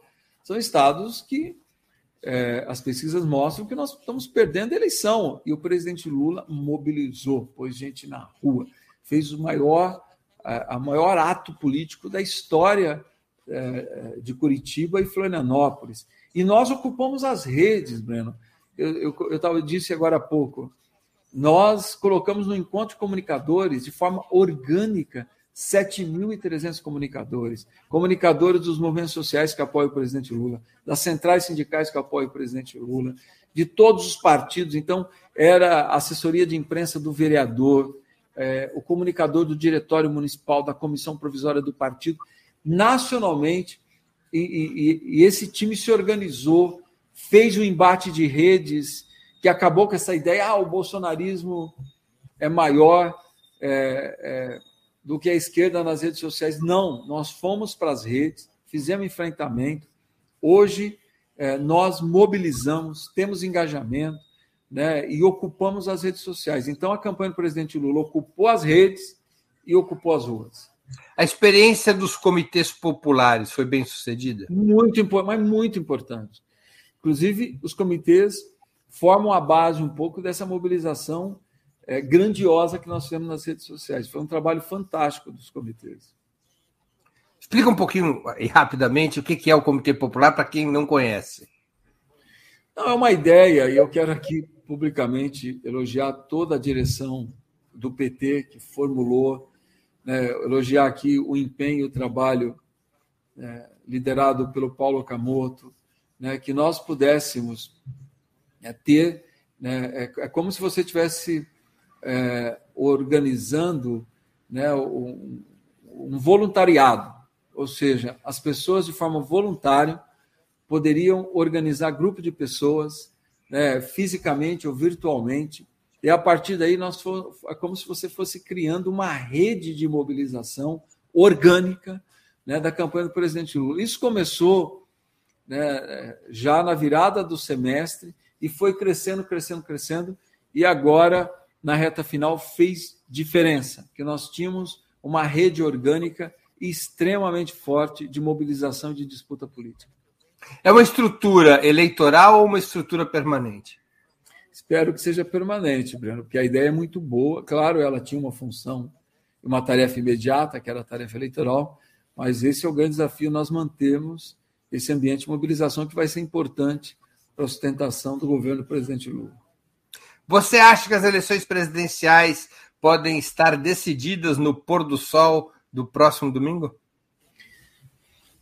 são estados que é, as pesquisas mostram que nós estamos perdendo a eleição. E o presidente Lula mobilizou, pôs gente na rua, fez o maior, a, a maior ato político da história é, de Curitiba e Florianópolis. E nós ocupamos as redes, Breno. Eu, eu, eu, tava, disse agora há pouco. Nós colocamos no encontro de comunicadores, de forma orgânica, 7.300 comunicadores, comunicadores dos movimentos sociais que apoiam o presidente Lula, das centrais sindicais que apoiam o presidente Lula, de todos os partidos. Então, era a assessoria de imprensa do vereador, é, o comunicador do diretório municipal, da comissão provisória do partido, nacionalmente e, e, e esse time se organizou, fez o um embate de redes, que acabou com essa ideia: ah, o bolsonarismo é maior é, é, do que a esquerda nas redes sociais. Não, nós fomos para as redes, fizemos enfrentamento. hoje é, nós mobilizamos, temos engajamento né, e ocupamos as redes sociais. Então, a campanha do presidente Lula ocupou as redes e ocupou as ruas. A experiência dos comitês populares foi bem sucedida? Muito, mas muito importante. Inclusive, os comitês formam a base um pouco dessa mobilização é, grandiosa que nós fizemos nas redes sociais. Foi um trabalho fantástico dos comitês. Explica um pouquinho e rapidamente o que é o Comitê Popular para quem não conhece. Não, é uma ideia, e eu quero aqui publicamente elogiar toda a direção do PT que formulou, né, elogiar aqui o empenho e o trabalho né, liderado pelo Paulo Camoto, né, que nós pudéssemos é, ter. Né, é, é, como se você tivesse é, organizando né, um, um voluntariado, ou seja, as pessoas de forma voluntária poderiam organizar grupo de pessoas, né, fisicamente ou virtualmente, e a partir daí nós for, é como se você fosse criando uma rede de mobilização orgânica né, da campanha do presidente Lula. Isso começou né, já na virada do semestre e foi crescendo, crescendo, crescendo, e agora na reta final fez diferença, que nós tínhamos uma rede orgânica extremamente forte de mobilização e de disputa política. É uma estrutura eleitoral ou uma estrutura permanente? Espero que seja permanente, Breno, porque a ideia é muito boa. Claro, ela tinha uma função, uma tarefa imediata, que era a tarefa eleitoral, mas esse é o grande desafio, nós mantemos esse ambiente de mobilização que vai ser importante para a sustentação do governo do presidente Lula. Você acha que as eleições presidenciais podem estar decididas no pôr do sol do próximo domingo?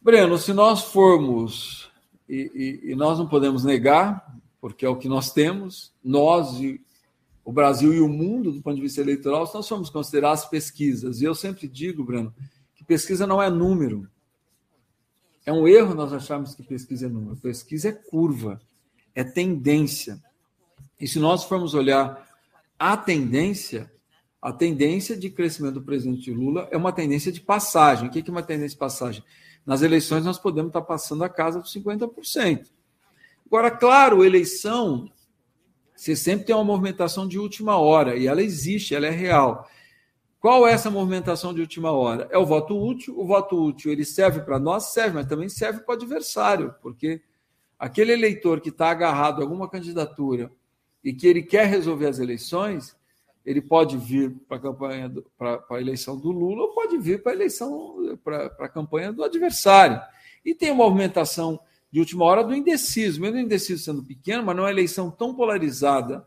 Breno, se nós formos, e, e, e nós não podemos negar, porque é o que nós temos, nós e o Brasil e o mundo, do ponto de vista eleitoral, se nós formos considerar as pesquisas, e eu sempre digo, Breno, que pesquisa não é número. É um erro nós acharmos que pesquisa é número. Pesquisa é curva, é tendência. E se nós formos olhar a tendência, a tendência de crescimento do presidente Lula é uma tendência de passagem. O que é uma tendência de passagem? Nas eleições, nós podemos estar passando a casa dos 50%. Agora, claro, eleição, você sempre tem uma movimentação de última hora, e ela existe, ela é real. Qual é essa movimentação de última hora? É o voto útil. O voto útil ele serve para nós, serve, mas também serve para o adversário, porque aquele eleitor que está agarrado a alguma candidatura e que ele quer resolver as eleições, ele pode vir para a campanha para a eleição do Lula ou pode vir para a eleição para a campanha do adversário. E tem uma movimentação de última hora do indeciso, mesmo o indeciso sendo pequeno, mas numa eleição tão polarizada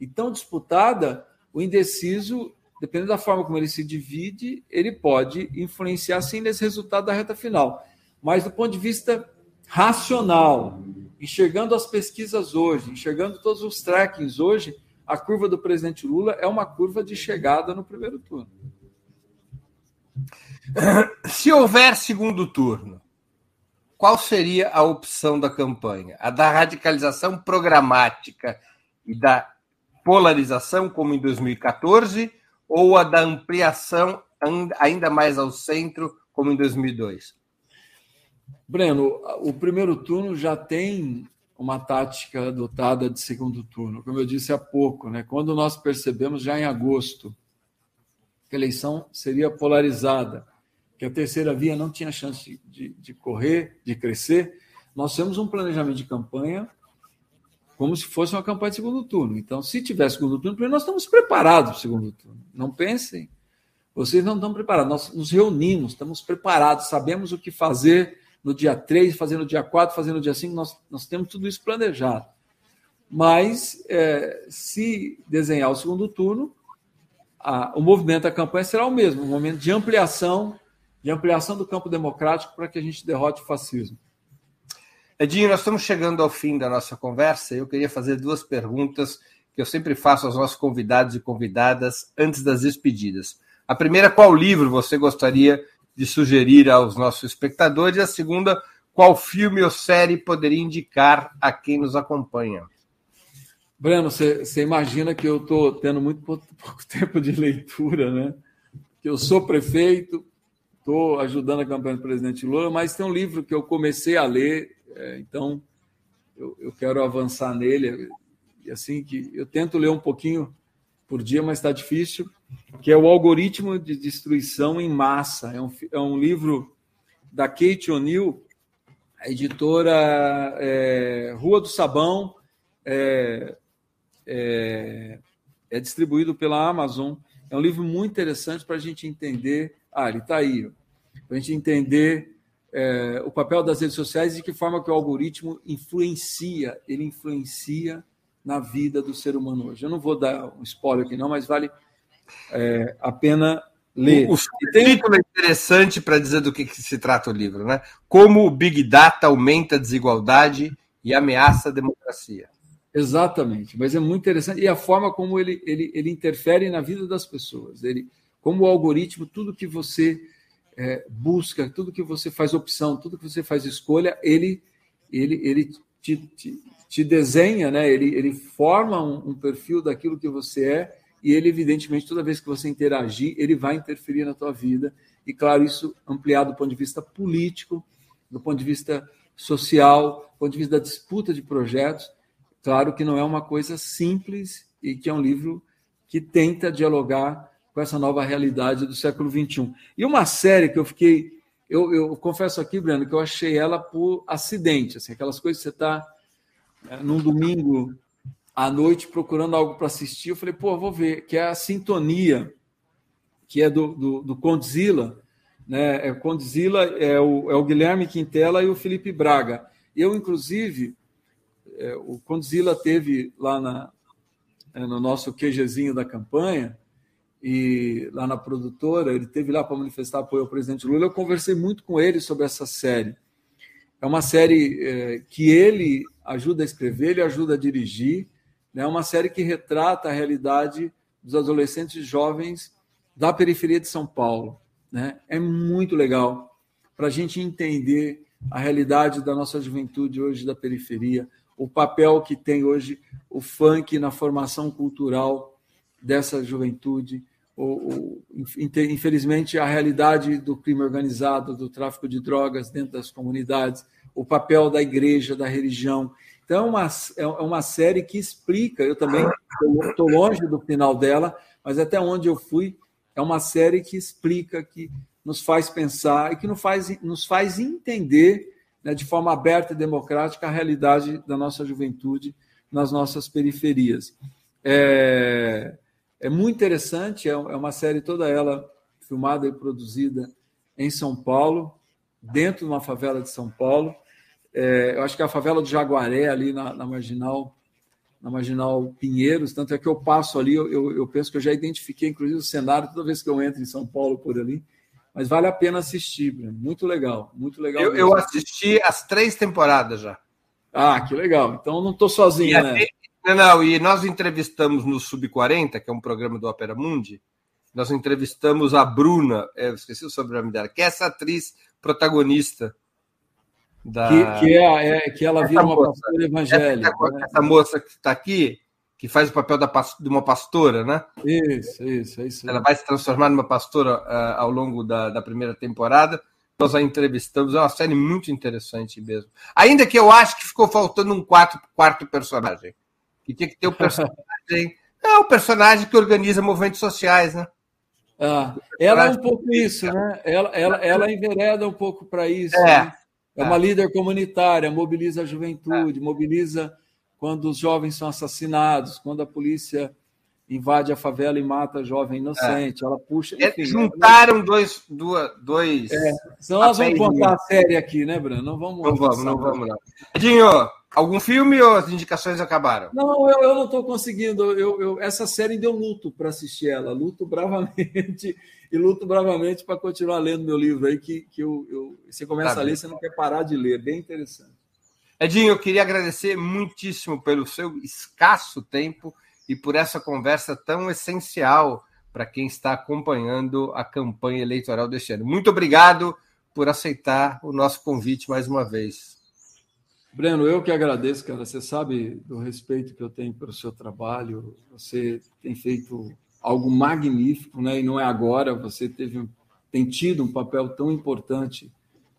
e tão disputada, o indeciso, dependendo da forma como ele se divide, ele pode influenciar sim nesse resultado da reta final. Mas do ponto de vista racional, enxergando as pesquisas hoje, enxergando todos os trackings hoje, a curva do presidente Lula é uma curva de chegada no primeiro turno. (clears throat) Se houver segundo turno, qual seria a opção da campanha? A da radicalização programática e da polarização, como em 2014, ou a da ampliação ainda mais ao centro, como em 2002? Breno, o primeiro turno já tem uma tática adotada de segundo turno, como eu disse há pouco, né? Quando nós percebemos já em agosto que a eleição seria polarizada, que a terceira via não tinha chance de, de correr, de crescer, nós temos um planejamento de campanha como se fosse uma campanha de segundo turno. Então, se tiver segundo turno, nós estamos preparados para o segundo turno. Não pensem, vocês não estão preparados. Nós nos reunimos, estamos preparados, sabemos o que fazer no dia 3, fazer no dia 4, fazer no dia 5, nós, nós temos tudo isso planejado. Mas, é, se desenhar o segundo turno, a, o movimento da campanha será o mesmo, um momento de ampliação, de ampliação do campo democrático para que a gente derrote o fascismo. Edinho, nós estamos chegando ao fim da nossa conversa. Eu queria fazer duas perguntas que eu sempre faço aos nossos convidados e convidadas antes das despedidas. A primeira, qual livro você gostaria de sugerir aos nossos espectadores. E a segunda, qual filme ou série poderia indicar a quem nos acompanha? Breno, você, imagina que eu estou tendo muito pouco, (laughs) pouco tempo de leitura, né? Que eu sou prefeito, estou ajudando a campanha do presidente Lula, mas tem um livro que eu comecei a ler É, então, eu, eu quero avançar nele. E assim que eu tento ler um pouquinho por dia, mas está difícil. Que é o algoritmo de destruição em massa. É um, é um livro da Kate O'Neill, editora é, Rua do Sabão, é, é, é, distribuído pela Amazon. É um livro muito interessante para a gente entender. Ah, ele está aí. Para a gente entender é, o papel das redes sociais e de que forma que o algoritmo influencia, ele influencia na vida do ser humano hoje. Eu não vou dar um spoiler aqui, não, mas vale é, a pena ler. O, o título é interessante para dizer do que, que, se trata o livro, né? Como o Big Data aumenta a desigualdade e ameaça a democracia. Exatamente, mas é muito interessante. E a forma como ele, ele, ele interfere na vida das pessoas. Ele, como o algoritmo, tudo que você é, busca, tudo que você faz opção, tudo que você faz escolha, ele, ele, ele te, te, te desenha, né? ele, ele forma um, um, perfil daquilo que você é, e ele, evidentemente, toda vez que você interagir, ele vai interferir na tua vida. E, claro, isso ampliado do ponto de vista político, do ponto de vista social, do ponto de vista da disputa de projetos. Claro que não é uma coisa simples e que é um livro que tenta dialogar com essa nova realidade do século XXI. E uma série que eu fiquei, eu, eu confesso aqui, Breno, que eu achei ela por acidente, assim, aquelas coisas que você está é, num domingo à noite procurando algo para assistir, eu falei, pô, vou ver, que é a Sintonia, que é do, do, do Condzilla, né? É, Condzilla é o, é o Guilherme Quintela e o Felipe Braga. Eu, inclusive, é, o Condzilla teve lá na, é, no nosso QGzinho da campanha, e lá na produtora, ele teve lá para manifestar apoio ao presidente Lula. Eu conversei muito com ele sobre essa série. É uma série é, que ele ajuda a escrever, ele ajuda a dirigir. Né? É uma série que retrata a realidade dos adolescentes jovens da periferia de São Paulo. Né? É muito legal para a gente entender a realidade da nossa juventude hoje da periferia, o papel que tem hoje o funk na formação cultural dessa juventude, o, infelizmente, a realidade do crime organizado, do tráfico de drogas dentro das comunidades, o papel da igreja, da religião. Então, é uma, é uma série que explica, eu também estou longe do final dela, mas até onde eu fui, é uma série que explica, que nos faz pensar e que nos faz, nos faz entender né, de forma aberta e democrática a realidade da nossa juventude nas nossas periferias. É, é muito interessante, é, é uma série toda ela filmada e produzida em São Paulo, dentro de uma favela de São Paulo. É, eu acho que é a favela do Jaguaré, ali na, na, Marginal na Marginal Pinheiros, tanto é que eu passo ali, eu, eu, eu, penso que eu já identifiquei, inclusive, o cenário toda vez que eu entro em São Paulo por ali. Mas vale a pena assistir, muito legal, muito legal. Eu, eu, assisti as três temporadas já. Ah, que legal. Então não estou sozinho, né? Não, não, e nós entrevistamos no Sub-40, que é um programa do Opera Mundi, nós entrevistamos a Bruna, eu esqueci o sobrenome dela, que é essa atriz protagonista da. Que, que, é, é, que ela vira uma pastora evangélica. Essa, né? essa moça que está aqui, que faz o papel da, de uma pastora, né? Isso, isso, é isso. Ela vai se transformar numa pastora uh, ao longo da, da primeira temporada. Nós a entrevistamos, é uma série muito interessante mesmo. Ainda que eu acho que ficou faltando um quarto, quarto personagem que tinha que ter o (laughs) personagem. é o personagem que organiza movimentos sociais, né? Ah, ela é um pouco isso, né? Ela, ela, ela envereda um pouco para isso. É, né? É uma líder comunitária, mobiliza a juventude, é. mobiliza quando os jovens são assassinados, quando a polícia invade a favela e mata jovem inocente. É. Ela puxa. Enfim, juntaram dois. dois, dois é. Senão nós vamos contar a série aqui, né, Bruno? Não vamos. Não vamos, não vamos, não. Edinho, Algum filme ou as indicações acabaram? Não, eu, eu não estou conseguindo. Eu, eu, essa série deu luto para assistir ela. Luto (laughs) bravamente e luto bravamente para continuar lendo meu livro aí, que, que eu, eu você começa tá a ler, você não quer parar de ler. Bem interessante. Edinho, eu queria agradecer muitíssimo pelo seu escasso tempo e por essa conversa tão essencial para quem está acompanhando a campanha eleitoral deste ano. Muito obrigado por aceitar o nosso convite mais uma vez. Breno, eu que agradeço, cara. Você sabe do respeito que eu tenho pelo seu trabalho. Você tem feito algo magnífico, né? E não é agora. Você teve, tem tido um papel tão importante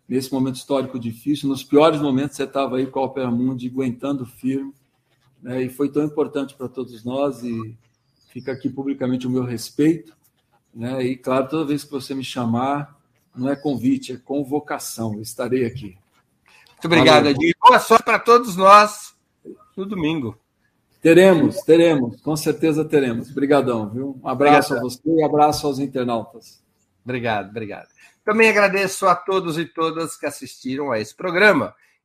nesse momento histórico difícil. Nos piores momentos, você estava aí com a Opera Mundi aguentando firme. Né? E foi tão importante para todos nós. E fica aqui publicamente o meu respeito. Né? E, claro, toda vez que você me chamar, não é convite, é convocação. Eu estarei aqui. Muito obrigado, Valeu. Boa sorte para todos nós no domingo. Teremos, teremos, com certeza teremos. Obrigadão, viu? Um abraço obrigado. a você e um abraço aos internautas. Obrigado, obrigado. Também agradeço a todos e todas que assistiram a esse programa,